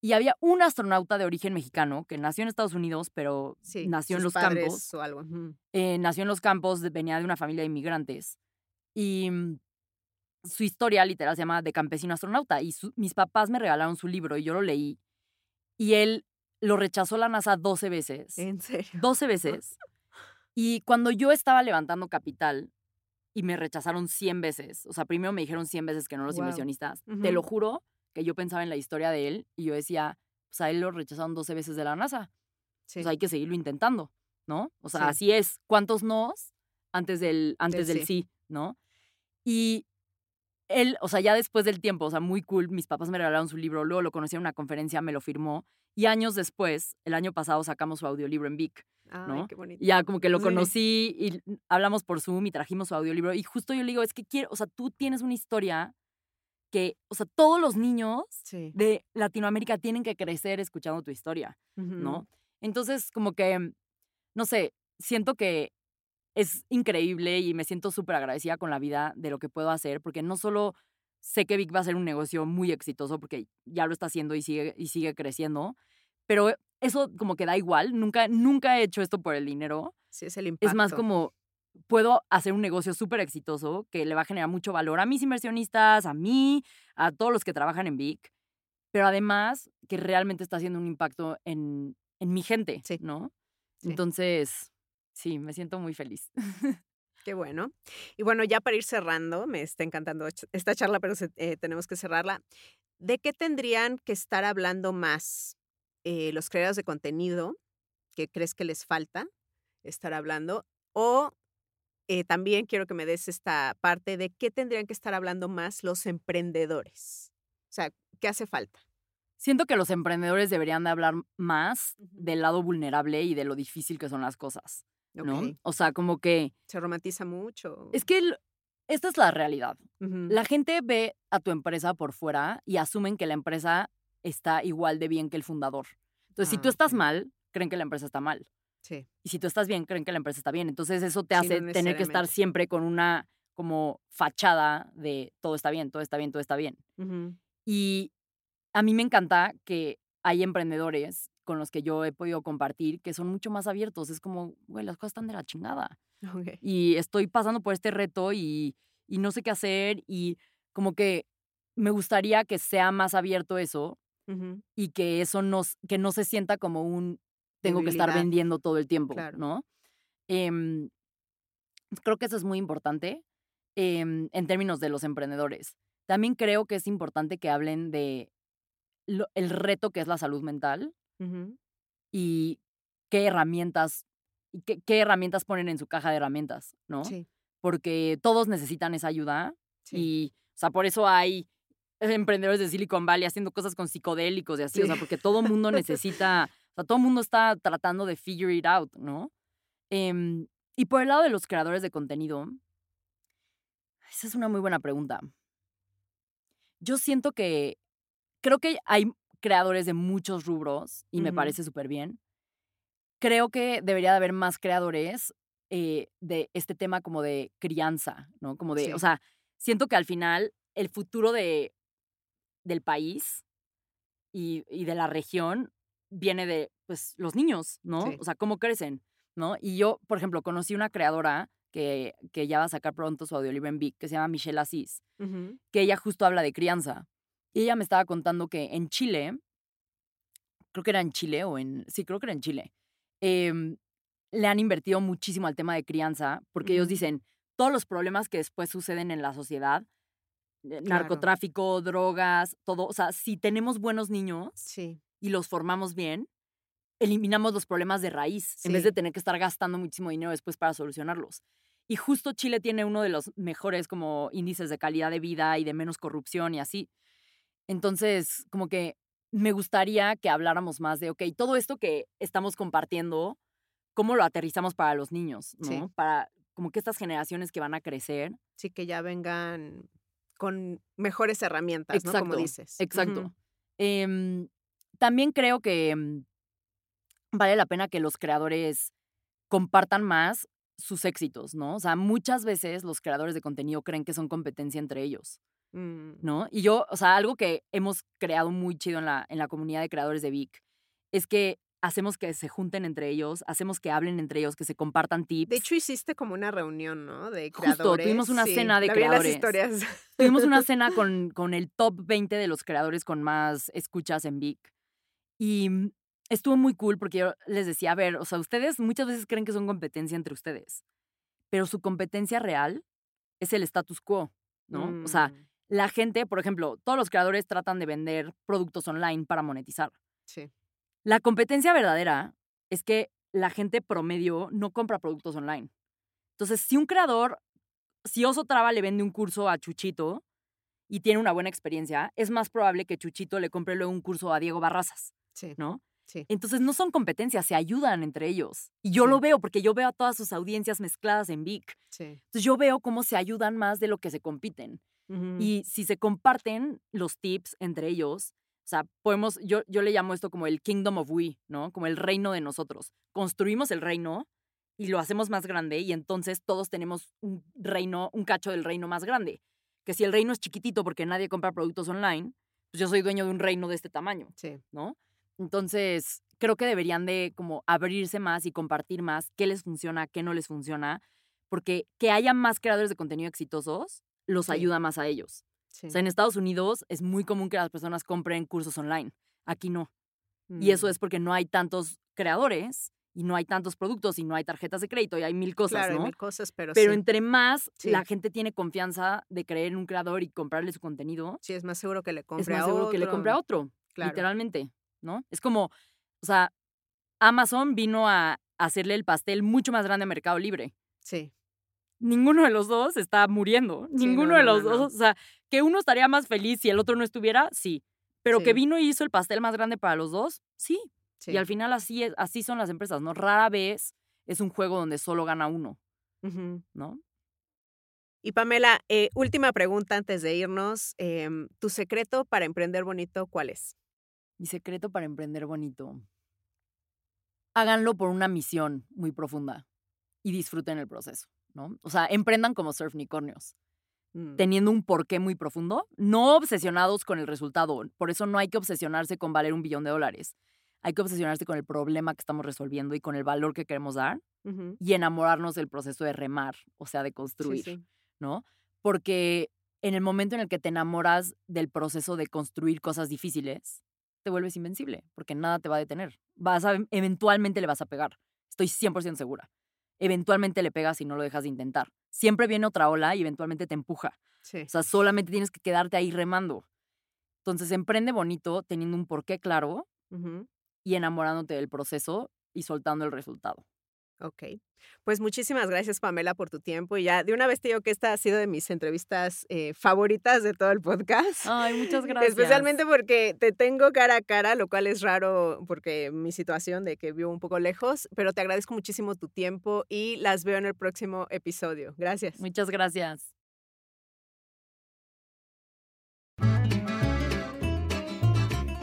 Speaker 2: Y había un astronauta de origen mexicano que nació en Estados Unidos, pero
Speaker 1: Sí,
Speaker 2: nació en los campos.
Speaker 1: o algo.
Speaker 2: eh, nació en los campos, venía de una familia de inmigrantes. Y mm, su historia literal se llama De campesino astronauta. Y su- mis papás me regalaron su libro y yo lo leí. Y él lo rechazó la NASA 12 veces.
Speaker 1: En serio.
Speaker 2: 12 veces. Y cuando yo estaba levantando capital y me rechazaron 100 veces, o sea, primero me dijeron 100 veces que no los inversionistas, te lo juro que yo pensaba en la historia de él y yo decía, pues a él lo rechazaron 12 veces de la NASA,
Speaker 1: Sí.
Speaker 2: pues hay que seguirlo intentando, ¿no? O sea,
Speaker 1: Sí.
Speaker 2: así es. ¿Cuántos nos antes del, antes
Speaker 1: Del
Speaker 2: del sí, ¿no? Y él, o sea, ya después del tiempo, o sea, muy cool, mis papás me regalaron su libro, luego lo conocí en una conferencia, me lo firmó, y años después, el año pasado sacamos su audiolibro en Vic.
Speaker 1: Ay,
Speaker 2: ¿no?
Speaker 1: qué bonito.
Speaker 2: Ya como que lo <laughs> conocí y hablamos por Zoom y trajimos su audiolibro. Y justo yo le digo, es que quiero, o sea, tú tienes una historia que, o sea, todos los niños
Speaker 1: Sí.
Speaker 2: de Latinoamérica tienen que crecer escuchando tu historia. ¿no? Entonces, como que, no sé, siento que es increíble y me siento súper agradecida con la vida de lo que puedo hacer, porque no solo sé que Vic va a ser un negocio muy exitoso, porque ya lo está haciendo y sigue, y sigue creciendo, pero eso como que da igual, nunca, nunca he hecho esto por el dinero.
Speaker 1: Sí, es el impacto.
Speaker 2: Es más como puedo hacer un negocio súper exitoso que le va a generar mucho valor a mis inversionistas, a mí, a todos los que trabajan en Vic, pero además que realmente está haciendo un impacto en, en mi gente,
Speaker 1: Sí.
Speaker 2: ¿no?
Speaker 1: Sí.
Speaker 2: Entonces, sí, me siento muy feliz. <laughs>
Speaker 1: Qué bueno. Y bueno, ya para ir cerrando, me está encantando esta charla, pero eh, tenemos que cerrarla. ¿De qué tendrían que estar hablando más eh, los creadores de contenido que crees que les falta estar hablando? O eh, también quiero que me des esta parte de qué tendrían que estar hablando más los emprendedores. O sea, ¿qué hace falta?
Speaker 2: Siento que los emprendedores deberían de hablar más del lado vulnerable y de lo difícil que son las cosas, ¿no? O sea, como que
Speaker 1: Se romantiza mucho.
Speaker 2: es que el- esta es la realidad. La gente ve a tu empresa por fuera y asumen que la empresa está igual de bien que el fundador. Entonces, si
Speaker 1: Ah,
Speaker 2: tú estás
Speaker 1: ok.
Speaker 2: mal, creen que la empresa está mal.
Speaker 1: Sí.
Speaker 2: Y si tú estás bien, creen que la empresa está bien. Entonces, eso te
Speaker 1: Sí, no
Speaker 2: hace tener que estar siempre con una como fachada de todo está bien, todo está bien, todo está bien. Y a mí me encanta que hay emprendedores con los que yo he podido compartir que son mucho más abiertos. Es como, güey, las cosas están de la chingada y estoy pasando por este reto y, y no sé qué hacer y como que me gustaría que sea más abierto eso y que eso no, que no se sienta como un tengo que estar vendiendo todo el tiempo,
Speaker 1: Claro.
Speaker 2: ¿no? Em, creo que eso es muy importante em, en términos de los emprendedores. También creo que es importante que hablen de lo- el reto que es la salud mental Y qué herramientas, qué, qué herramientas ponen en su caja de herramientas, ¿no?
Speaker 1: Sí.
Speaker 2: porque todos necesitan esa ayuda
Speaker 1: Sí.
Speaker 2: y, o sea, por eso hay emprendedores de Silicon Valley haciendo cosas con psicodélicos y así, o sea, porque todo el mundo necesita, o sea, todo el mundo está tratando de figure it out, ¿no? Em, y por el lado de los creadores de contenido, esa es una muy buena pregunta. Yo siento que, creo que hay creadores de muchos rubros y me parece súper bien. Creo que debería de haber más creadores eh, de este tema como de crianza, ¿no? Como de, o sea, siento que al final el futuro de, del país y, y de la región viene de, pues, los niños, ¿no?
Speaker 1: Sí.
Speaker 2: O sea, cómo crecen, ¿no? Y yo, por ejemplo, conocí una creadora que, que ya va a sacar pronto su audiolibro en Vic, que se llama Michelle Asís, que ella justo habla de crianza. Y ella me estaba contando que en Chile, creo que era en Chile o en, sí, creo que era en Chile, em, le han invertido muchísimo al tema de crianza, porque ellos dicen, todos los problemas que después suceden en la sociedad, eh, narcotráfico, drogas, todo, o sea, si tenemos buenos niños y los formamos bien, eliminamos los problemas de raíz, en vez de tener que estar gastando muchísimo dinero después para solucionarlos. Y justo Chile tiene uno de los mejores como índices de calidad de vida y de menos corrupción y así. Entonces, como que me gustaría que habláramos más de, ok, todo esto que estamos compartiendo, ¿cómo lo aterrizamos para los niños? ¿no? Para como que estas generaciones que van a crecer.
Speaker 1: Sí, que ya vengan con mejores herramientas, ¿no? Como dices.
Speaker 2: Exacto. Em, también creo que mm, vale la pena que los creadores compartan más sus éxitos, ¿no? O sea, muchas veces los creadores de contenido creen que son competencia entre ellos. ¿No? Y yo, o sea, algo que hemos creado muy chido en la, en la comunidad de creadores de Vic es que hacemos que se junten entre ellos, hacemos que hablen entre ellos, que se compartan tips.
Speaker 1: De hecho, hiciste como una reunión, ¿no? De creadores.
Speaker 2: Justo, tuvimos una cena de creadores.
Speaker 1: historias.
Speaker 2: Tuvimos una <laughs> cena con, con el top 20 de los creadores con más escuchas en Vic. Y mm, estuvo muy cool porque yo les decía, a ver, o sea, ustedes muchas veces creen que son competencia entre ustedes, pero su competencia real es el status quo, ¿no? O sea, mm. La gente, por ejemplo, todos los creadores tratan de vender productos online para monetizar.
Speaker 1: Sí.
Speaker 2: La competencia verdadera es que la gente promedio no compra productos online. Entonces, si un creador, si Oso Traba le vende un curso a Chuchito y tiene una buena experiencia, es más probable que Chuchito le compre luego un curso a Diego Barrazas.
Speaker 1: Sí.
Speaker 2: ¿No? Entonces no son competencias, se ayudan entre ellos. Y yo lo veo porque yo veo a todas sus audiencias mezcladas en Vic. Entonces yo veo cómo se ayudan más de lo que se compiten. Y si se comparten los tips entre ellos, o sea, podemos, yo, yo le llamo esto como el Kingdom of We, ¿no? Como el reino de nosotros. Construimos el reino y lo hacemos más grande y entonces todos tenemos un reino, un cacho del reino más grande. Que si el reino es chiquitito porque nadie compra productos online, pues yo soy dueño de un reino de este tamaño,
Speaker 1: sí.
Speaker 2: ¿no? Entonces, creo que deberían de como abrirse más y compartir más qué les funciona, qué no les funciona, porque que haya más creadores de contenido exitosos los ayuda más a ellos. O sea, en Estados Unidos es muy común que las personas compren cursos online, aquí no. Y eso mm. es porque no hay tantos creadores y no hay tantos productos y no hay tarjetas de crédito y hay mil cosas,
Speaker 1: claro,
Speaker 2: ¿no?
Speaker 1: Hay mil cosas, pero
Speaker 2: Pero entre más la gente tiene confianza de creer en un creador y comprarle su contenido.
Speaker 1: Sí, es más seguro que le compre
Speaker 2: es más seguro que le compre a otro, literalmente. ¿no? Es como, o sea, Amazon vino a hacerle el pastel mucho más grande a Mercado Libre.
Speaker 1: Sí.
Speaker 2: Ninguno de los dos está muriendo. Ninguno de los dos. O sea, que uno estaría más feliz si el otro no estuviera, sí. Pero que vino y hizo el pastel más grande para los dos, sí. Y al final así, es, así son las empresas, ¿no? Rara vez es un juego donde solo gana uno, ¿no?
Speaker 1: Y Pamela, eh, última pregunta antes de irnos. Em, ¿Tu secreto para emprender bonito cuál es?
Speaker 2: Mi secreto para emprender bonito. Háganlo por una misión muy profunda y disfruten el proceso, ¿no? O sea, emprendan como surfnicornios, mm. teniendo un porqué muy profundo, no obsesionados con el resultado. Por eso no hay que obsesionarse con valer un billón de dólares. Hay que obsesionarse con el problema que estamos resolviendo y con el valor que queremos dar y enamorarnos del proceso de remar, o sea, de construir, ¿no? Porque en el momento en el que te enamoras del proceso de construir cosas difíciles, te vuelves invencible, porque nada te va a detener. Vas a, eventualmente le vas a pegar. Estoy 100% segura. Eventualmente le pegas y no lo dejas de intentar. Siempre viene otra ola y eventualmente te empuja. O sea, solamente tienes que quedarte ahí remando. Entonces, emprende bonito, teniendo un porqué claro y enamorándote del proceso y soltando el resultado.
Speaker 1: Ok. Pues muchísimas gracias, Pamela, por tu tiempo. Y ya de una vez te digo que esta ha sido de mis entrevistas eh, favoritas de todo el podcast.
Speaker 2: Ay, muchas <laughs> gracias.
Speaker 1: Especialmente porque te tengo cara a cara, lo cual es raro porque mi situación de que vivo un poco lejos, pero te agradezco muchísimo tu tiempo y las veo en el próximo episodio. Gracias.
Speaker 2: Muchas gracias.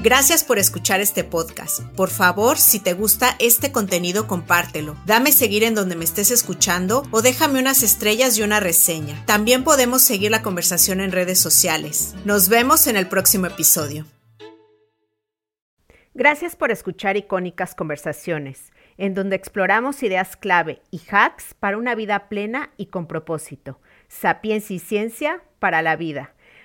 Speaker 1: Gracias por escuchar este podcast. Por favor, si te gusta este contenido, compártelo. Dame seguir en donde me estés escuchando o déjame unas estrellas y una reseña. También podemos seguir la conversación en redes sociales. Nos vemos en el próximo episodio. Gracias por escuchar Icónicas Conversaciones, en donde exploramos ideas clave y hacks para una vida plena y con propósito. Sapiencia y ciencia para la vida.